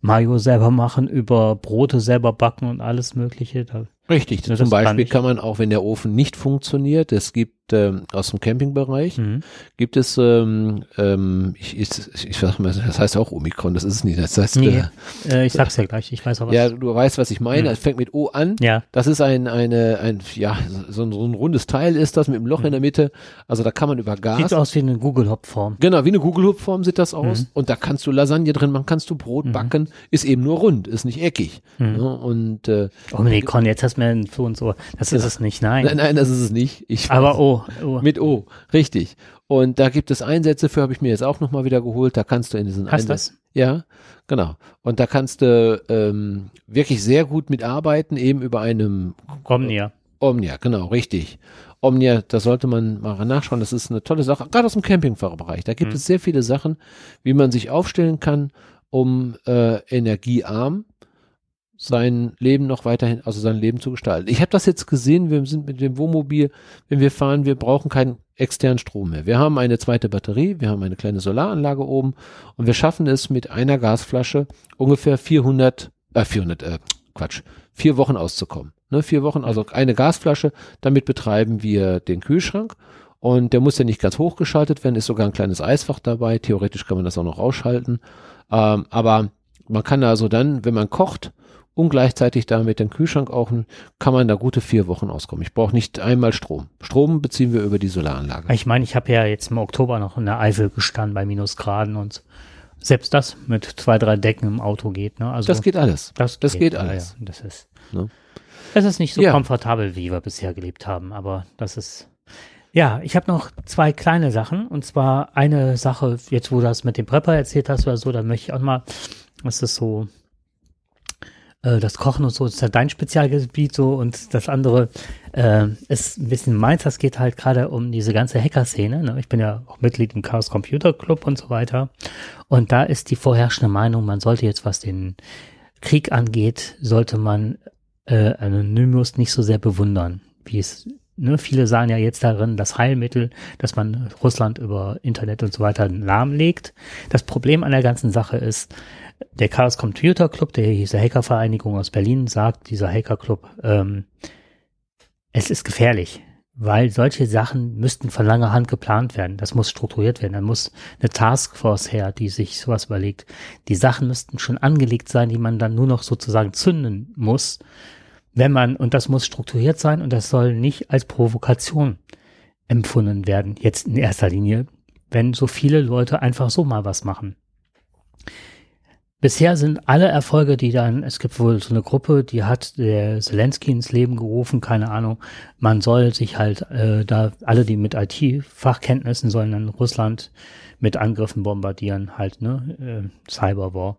Mayo selber machen, über Brote selber backen und alles Mögliche. Da, Richtig. Zum Beispiel kann man auch, wenn der Ofen nicht funktioniert, es gibt ähm, aus dem Campingbereich, mhm. gibt es, ähm, ähm, ich, ich, ich sag mal, das heißt auch Omikron, das ist es nicht. Das heißt, Nee, äh, äh, ich sag's ja gleich, ich weiß auch was. ja, du weißt, was ich meine. Mhm. Es fängt mit O an. ja. Das ist ein, eine, ein, ja, so ein, so ein rundes Teil ist das mit einem Loch in der Mitte. Also da kann man über Gas. Sieht aus wie eine Google-Hop-Form. Genau, wie eine Kugelhupfform sieht das aus. Mhm. Und da kannst du Lasagne drin machen, kannst du Brot Mhm. backen. Ist eben nur rund, ist nicht eckig. Mhm. Ne? Und äh, Oh Con, jetzt hast Investment für uns so. Das ist es nicht, nein. Nein, nein, das ist es nicht. Ich Aber weiß. Oh. Mit O, richtig. Und da gibt es Einsätze für, habe ich mir jetzt auch nochmal wieder geholt. Da kannst du in diesen Hast Einsatz. das? Ja, genau. Und da kannst du ähm, wirklich sehr gut mitarbeiten, eben über einem Omnia. Omnia, genau, richtig. Omnia, da sollte man mal nachschauen. Das ist eine tolle Sache, gerade aus dem Campingfahrerbereich. Da gibt Mhm. es sehr viele Sachen, wie man sich aufstellen kann, um äh, energiearm sein Leben noch weiterhin, also sein Leben zu gestalten. Ich habe das jetzt gesehen, wir sind mit dem Wohnmobil, wenn wir fahren, wir brauchen keinen externen Strom mehr. Wir haben eine zweite Batterie, wir haben eine kleine Solaranlage oben und wir schaffen es mit einer Gasflasche ungefähr 400, äh 400, äh, Quatsch, vier Wochen auszukommen. Ne, vier Wochen, also eine Gasflasche, damit betreiben wir den Kühlschrank und der muss ja nicht ganz hochgeschaltet werden, ist sogar ein kleines Eisfach dabei, theoretisch kann man das auch noch ausschalten, ähm, aber man kann also dann, wenn man kocht, und gleichzeitig damit den Kühlschrank auch, kann man da gute vier Wochen auskommen. Ich brauche nicht einmal Strom. Strom beziehen wir über die Solaranlage. Ich meine, ich habe ja jetzt im Oktober noch in der Eifel gestanden bei Minusgraden und selbst das mit zwei, drei Decken im Auto geht. Ne? Also das geht alles. das, das geht ja, alles. Ja, das ist, Ne? es ist nicht so Ja. komfortabel, wie wir bisher gelebt haben, aber das ist. Ja, ich habe noch zwei kleine Sachen und zwar eine Sache, jetzt wo du das mit dem Prepper erzählt hast oder so, da möchte ich auch mal, das ist so, äh, das Kochen und so ist ja dein Spezialgebiet so und das andere äh, ist ein bisschen meins, das geht halt gerade um diese ganze Hacker-Szene. Ne? Ich bin ja auch Mitglied im Chaos Computer Club und so weiter und da ist die vorherrschende Meinung, man sollte jetzt, was den Krieg angeht, sollte man äh, Anonymous nicht so sehr bewundern, wie es Ne, viele sahen ja jetzt darin das Heilmittel, dass man Russland über Internet und so weiter lahmlegt. Das Problem an der ganzen Sache ist, der Chaos Computer Club, der diese Hackervereinigung aus Berlin, sagt, dieser Hackerclub, ähm, es ist gefährlich, weil solche Sachen müssten von langer Hand geplant werden. Das muss strukturiert werden. Da muss eine Taskforce her, die sich sowas überlegt. Die Sachen müssten schon angelegt sein, die man dann nur noch sozusagen zünden muss, wenn man, und das muss strukturiert sein und das soll nicht als Provokation empfunden werden, jetzt in erster Linie, wenn so viele Leute einfach so mal was machen. Bisher sind alle Erfolge, die dann, es gibt wohl so eine Gruppe, die hat der Zelensky ins Leben gerufen, keine Ahnung, man soll sich halt äh, da, alle, die mit IT-Fachkenntnissen sollen dann Russland mit Angriffen bombardieren, halt, ne, äh, Cyberwar.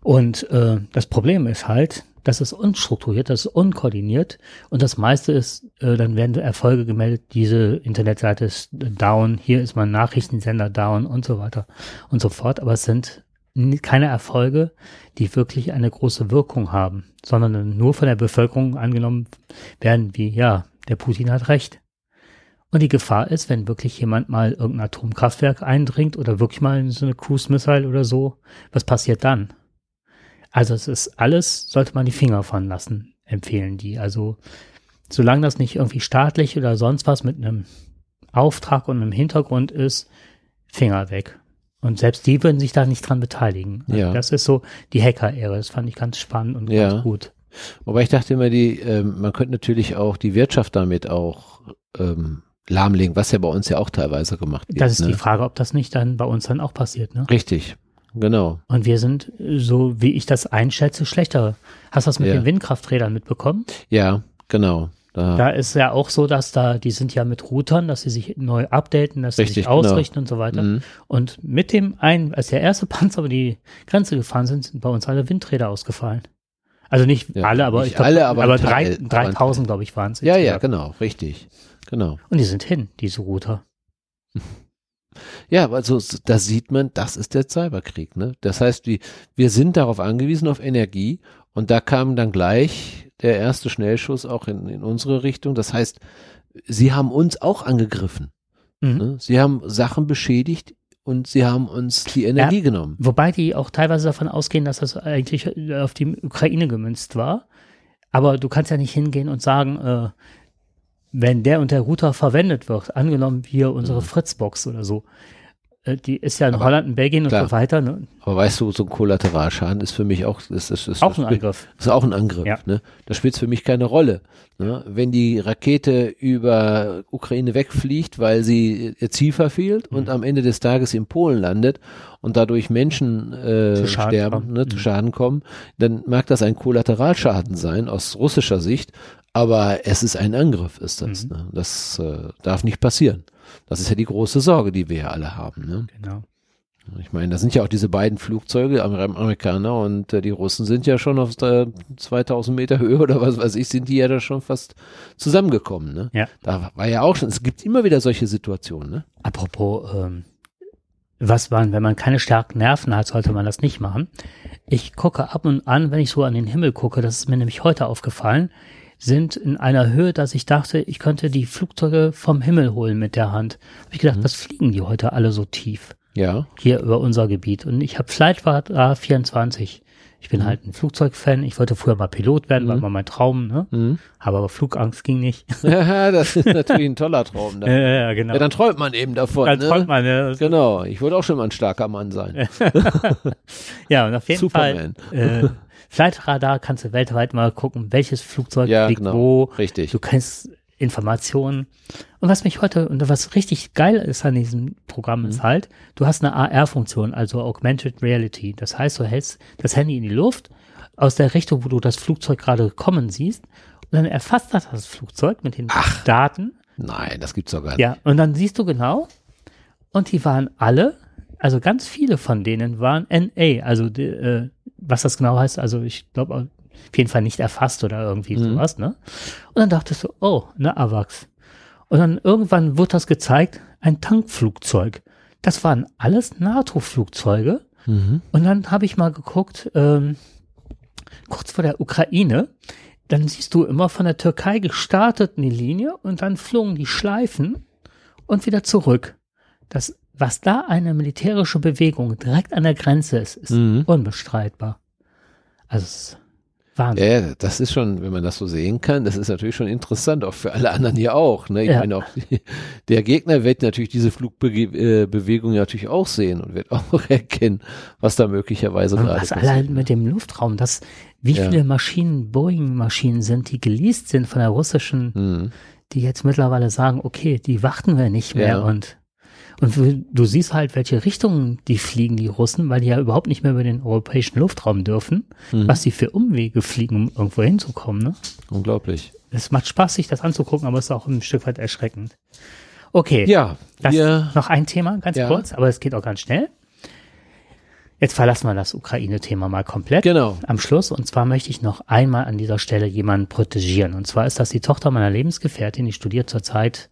Und äh, das Problem ist halt, das ist unstrukturiert, das ist unkoordiniert und das meiste ist, äh, dann werden Erfolge gemeldet, diese Internetseite ist down, hier ist mein Nachrichtensender down und so weiter und so fort, aber es sind keine Erfolge, die wirklich eine große Wirkung haben, sondern nur von der Bevölkerung angenommen werden wie, ja, der Putin hat recht. Und die Gefahr ist, wenn wirklich jemand mal irgendein Atomkraftwerk eindringt oder wirklich mal in so eine Cruise Missile oder so, was passiert dann? Also es ist alles, sollte man die Finger von lassen, empfehlen die. Also solange das nicht irgendwie staatlich oder sonst was mit einem Auftrag und einem Hintergrund ist, Finger weg. Und selbst die würden sich da nicht dran beteiligen. Also Ja. Das ist so die Hacker-Ära. Das fand ich ganz spannend und Ja. ganz gut. Wobei ich dachte immer, die, ähm, man könnte natürlich auch die Wirtschaft damit auch ähm, lahmlegen, was ja bei uns ja auch teilweise gemacht wird. Das ist ne? die Frage, ob das nicht dann bei uns dann auch passiert. Ne? Richtig, genau. Und wir sind, äh, so wie ich das einschätze, schlechter. Hast du das mit Ja. den Windkrafträdern mitbekommen? Ja, genau. Da, Da ist ja auch so, dass da, die sind ja mit Routern, dass sie sich neu updaten, dass sie Richtig, sich genau. ausrichten und so weiter. Mhm. Und mit dem einen, als der erste Panzer über die Grenze gefahren sind, sind bei uns alle Windräder ausgefallen. Also nicht Ja, alle, aber nicht ich glaub, alle, aber aber ein drei, Teil, aber ein 3000, glaube ich, waren es. ja, ja, genau, richtig. Genau. Und die sind hin, diese Router. Ja, also da sieht man, das ist der Cyberkrieg. Ne? Das heißt, wir, wir sind darauf angewiesen, auf Energie. Und da kam dann gleich der erste Schnellschuss auch in, in unsere Richtung. Das heißt, sie haben uns auch angegriffen. Mhm. Ne? Sie haben Sachen beschädigt und sie haben uns die Energie genommen. Wobei die auch teilweise davon ausgehen, dass das eigentlich äh, auf die Ukraine gemünzt war. Aber du kannst ja nicht hingehen und sagen, äh, wenn der und der Router verwendet wird, angenommen wir unsere Mhm. Fritzbox oder so, die ist ja in Aber Holland, in Belgien und klar. so weiter, ne? Aber weißt du, so ein Kollateralschaden ist für mich auch, das, das, das, auch ein Angriff. Das ist auch ein Angriff. Ja. Ne? Das spielt für mich keine Rolle. Ne? Wenn die Rakete über Ukraine wegfliegt, weil sie ihr Ziel verfehlt und Mhm. am Ende des Tages in Polen landet und dadurch Menschen äh, sterben, kommen. ne, zu Mhm. Schaden kommen, dann mag das ein Kollateralschaden sein aus russischer Sicht, aber es ist ein Angriff, ist das. Mhm. Ne? Das äh, darf nicht passieren. Das ist ja die große Sorge, die wir ja alle haben. Ne? Genau. Ich meine, da sind ja auch diese beiden Flugzeuge, Amer Amerikaner und äh, die Russen sind ja schon auf der 2000 Meter Höhe oder was weiß ich, sind die ja da schon fast zusammengekommen. Ne? Ja. Da war ja auch schon, es gibt immer wieder solche Situationen. Ne? Apropos, ähm, was man, wenn man keine starken Nerven hat, sollte man das nicht machen. Ich gucke ab und an, wenn ich so an den Himmel gucke, das ist mir nämlich heute aufgefallen, sind in einer Höhe, dass ich dachte, ich könnte die Flugzeuge vom Himmel holen mit der Hand. Hab ich gedacht, was fliegen die heute alle so tief Ja. hier über unser Gebiet? Und ich habe Flightradar 24. Ich bin halt ein Flugzeugfan. Ich wollte früher mal Pilot werden, war Mhm. immer mein Traum, ne? Mhm. Habe aber Flugangst ging nicht. ja, das ist natürlich ein toller Traum. Da. ja, ja, genau. Ja, dann träumt man eben davon. Dann ne? träumt man, ja. Genau, ich wollte auch schon mal ein starker Mann sein. Ja, und auf jeden Superman. Fall, äh, Flightradar kannst du weltweit mal gucken, welches Flugzeug Ja, fliegt genau. wo. Richtig. Du kennst Informationen. Und was mich heute, und was richtig geil ist an diesem Programm, Mhm. ist halt, du hast eine AR-Funktion, also Augmented Reality. Das heißt, du hältst das Handy in die Luft aus der Richtung, wo du das Flugzeug gerade kommen siehst. Und dann erfasst das das Flugzeug mit den Daten. Nein, das gibt's doch gar nicht. Ja, und dann siehst du genau, und die waren alle, also ganz viele von denen waren NA, also die, äh, was das genau heißt, also ich glaube auf jeden Fall nicht erfasst oder irgendwie Mhm. sowas, ne? Und dann dachtest du, oh, ne AWACS. Und dann irgendwann wird das gezeigt, ein Tankflugzeug. Das waren alles NATO-Flugzeuge. Mhm. Und dann habe ich mal geguckt, ähm, kurz vor der Ukraine, dann siehst du immer von der Türkei gestartet eine Linie und dann flogen die Schleifen und wieder zurück. Das, was da eine militärische Bewegung direkt an der Grenze ist, ist Mhm. unbestreitbar. Also Wahnsinn. Ja, das ist schon, wenn man das so sehen kann, das ist natürlich schon interessant, auch für alle anderen hier auch. Ne? Ich Ja. meine auch, der Gegner wird natürlich diese Flugbewegung natürlich auch sehen und wird auch erkennen, was da möglicherweise Und gerade was passiert. allein mit dem Luftraum, das, wie Ja. viele Maschinen, Boeing-Maschinen sind, die geleast sind von der russischen Mhm. die jetzt mittlerweile sagen, okay, die warten wir nicht mehr Ja. und und du, siehst halt, welche Richtungen die fliegen, die Russen, weil die ja überhaupt nicht mehr über den europäischen Luftraum dürfen, Mhm. was die für Umwege fliegen, um irgendwo hinzukommen. Ne? Unglaublich. Es macht Spaß, sich das anzugucken, aber es ist auch ein Stück weit erschreckend. Okay, Ja, das wir, noch ein Thema, ganz Ja. kurz, aber es geht auch ganz schnell. Jetzt verlassen wir das Ukraine-Thema mal komplett genau. am Schluss. Und zwar möchte ich noch einmal an dieser Stelle jemanden protegieren. Und zwar ist das die Tochter meiner Lebensgefährtin, die studiert zurzeit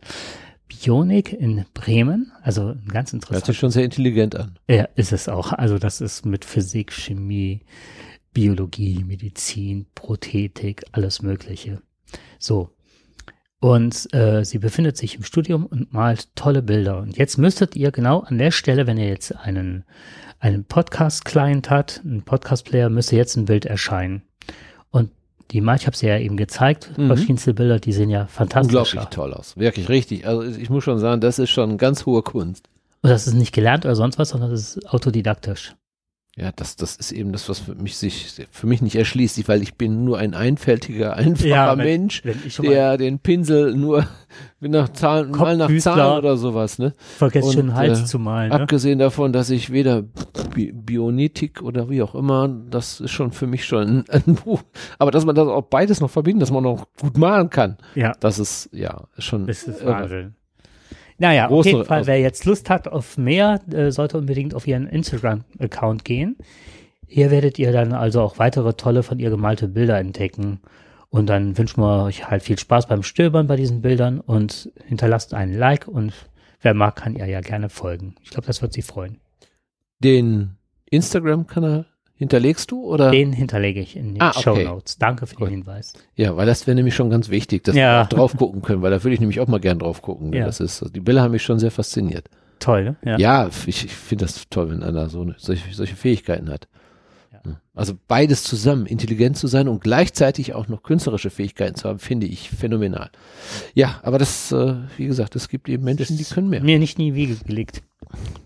Bionik in Bremen. Also ein ganz Hört interessant. sich schon sehr intelligent an. Ja, ist es auch. Also das ist mit Physik, Chemie, Biologie, Medizin, Prothetik, alles Mögliche. So. Und äh, sie befindet sich im Studium und malt tolle Bilder. Und jetzt müsstet ihr genau an der Stelle, wenn ihr jetzt einen, einen Podcast-Client hat, einen Podcast-Player, müsste jetzt ein Bild erscheinen. Und die malt, ich habe sie ja eben gezeigt, Mhm. verschiedenste Bilder, die sehen ja fantastisch Unglaublich aus. toll aus. Wirklich richtig. Also ich muss schon sagen, das ist schon ganz hohe Kunst. Und das ist nicht gelernt oder sonst was, sondern das ist autodidaktisch. Ja, das, das ist eben das, was für mich sich, für mich nicht erschließt, weil ich bin nur ein einfältiger, einfacher Ja, wenn- Mensch, Wenn der den Pinsel nur nach Zahlen, mal nach. Zahlen oder sowas, ne? vergesse und, schon Hals äh, zu malen. Ne? Abgesehen davon, dass ich weder Bi Bionetik oder wie auch immer, das ist schon für mich schon ein, ein Buch. Aber dass man das auch beides noch verbindet, dass man noch gut malen kann, Ja. das ist, ja, schon. Das ist. Wahnsinn. Naja, auf Große- jeden Fall, wer jetzt Lust hat auf mehr, äh, sollte unbedingt auf ihren Instagram-Account gehen. Hier werdet ihr dann also auch weitere tolle von ihr gemalte Bilder entdecken. Und dann wünschen wir euch halt viel Spaß beim Stöbern bei diesen Bildern und hinterlasst einen Like und wer mag, kann ihr ja gerne folgen. Ich glaube, das wird sie freuen. Den Instagram-Kanal hinterlegst du oder? Den hinterlege ich in den Ah, okay. Show Notes. Danke für Gut. den Hinweis. Ja, weil das wäre nämlich schon ganz wichtig, dass Ja. wir drauf gucken können, weil da würde ich nämlich auch mal gern drauf gucken. Ja. Das ist, die Bilder haben mich schon sehr fasziniert. Toll, ne? Ja. Ja, ich, ich finde das toll, wenn einer so eine, solche, solche Fähigkeiten hat. Ja. Also beides zusammen, intelligent zu sein und gleichzeitig auch noch künstlerische Fähigkeiten zu haben, finde ich phänomenal. Ja, aber das, äh, wie gesagt, es gibt eben Menschen, die können mehr. Mir nicht nie Wiege gelegt.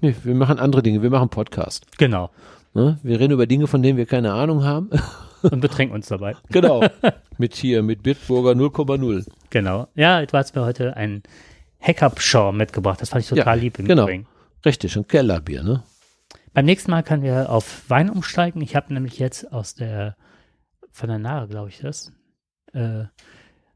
Nee, wir machen andere Dinge, wir machen Podcast. Genau. Ne? Wir reden über Dinge, von denen wir keine Ahnung haben. Und betrinken uns dabei. genau. mit hier, mit Bitburger 0,0. Genau. Ja, du hast mir heute ein Hackup-Shaw mitgebracht. Das fand ich total Ja, lieb im genau. Übrigen. Richtig, ein Kellerbier, ne? Beim nächsten Mal können wir auf Wein umsteigen. Ich habe nämlich jetzt aus der, von der Nahe, glaube ich das, äh,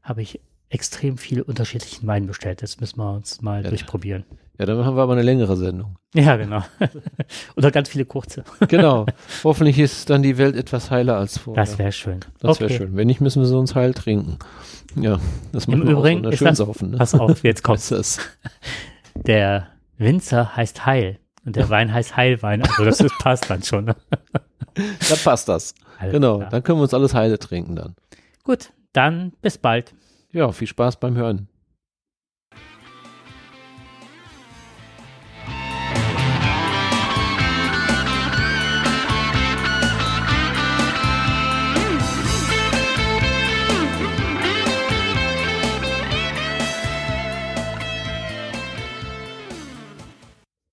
habe ich extrem viel unterschiedlichen Wein bestellt. Das müssen wir uns mal Ja. durchprobieren. Ja, dann haben wir aber eine längere Sendung. Ja, genau. Oder ganz viele kurze. Genau. Hoffentlich ist dann die Welt etwas heiler als vorher. Das wäre schön. Das wäre schön. Wenn nicht, müssen wir sie uns heil trinken. Ja, das Im machen wir Übrigen auch so. ist schön das- saufen. Ne? Pass auf, jetzt ist das? Der Winzer heißt Heil und der Wein heißt Heilwein. Also das ist, passt dann schon. Ne? Dann passt das. Alles Genau. klar. Dann können wir uns alles heile trinken dann. Gut, dann bis bald. Ja, viel Spaß beim Hören.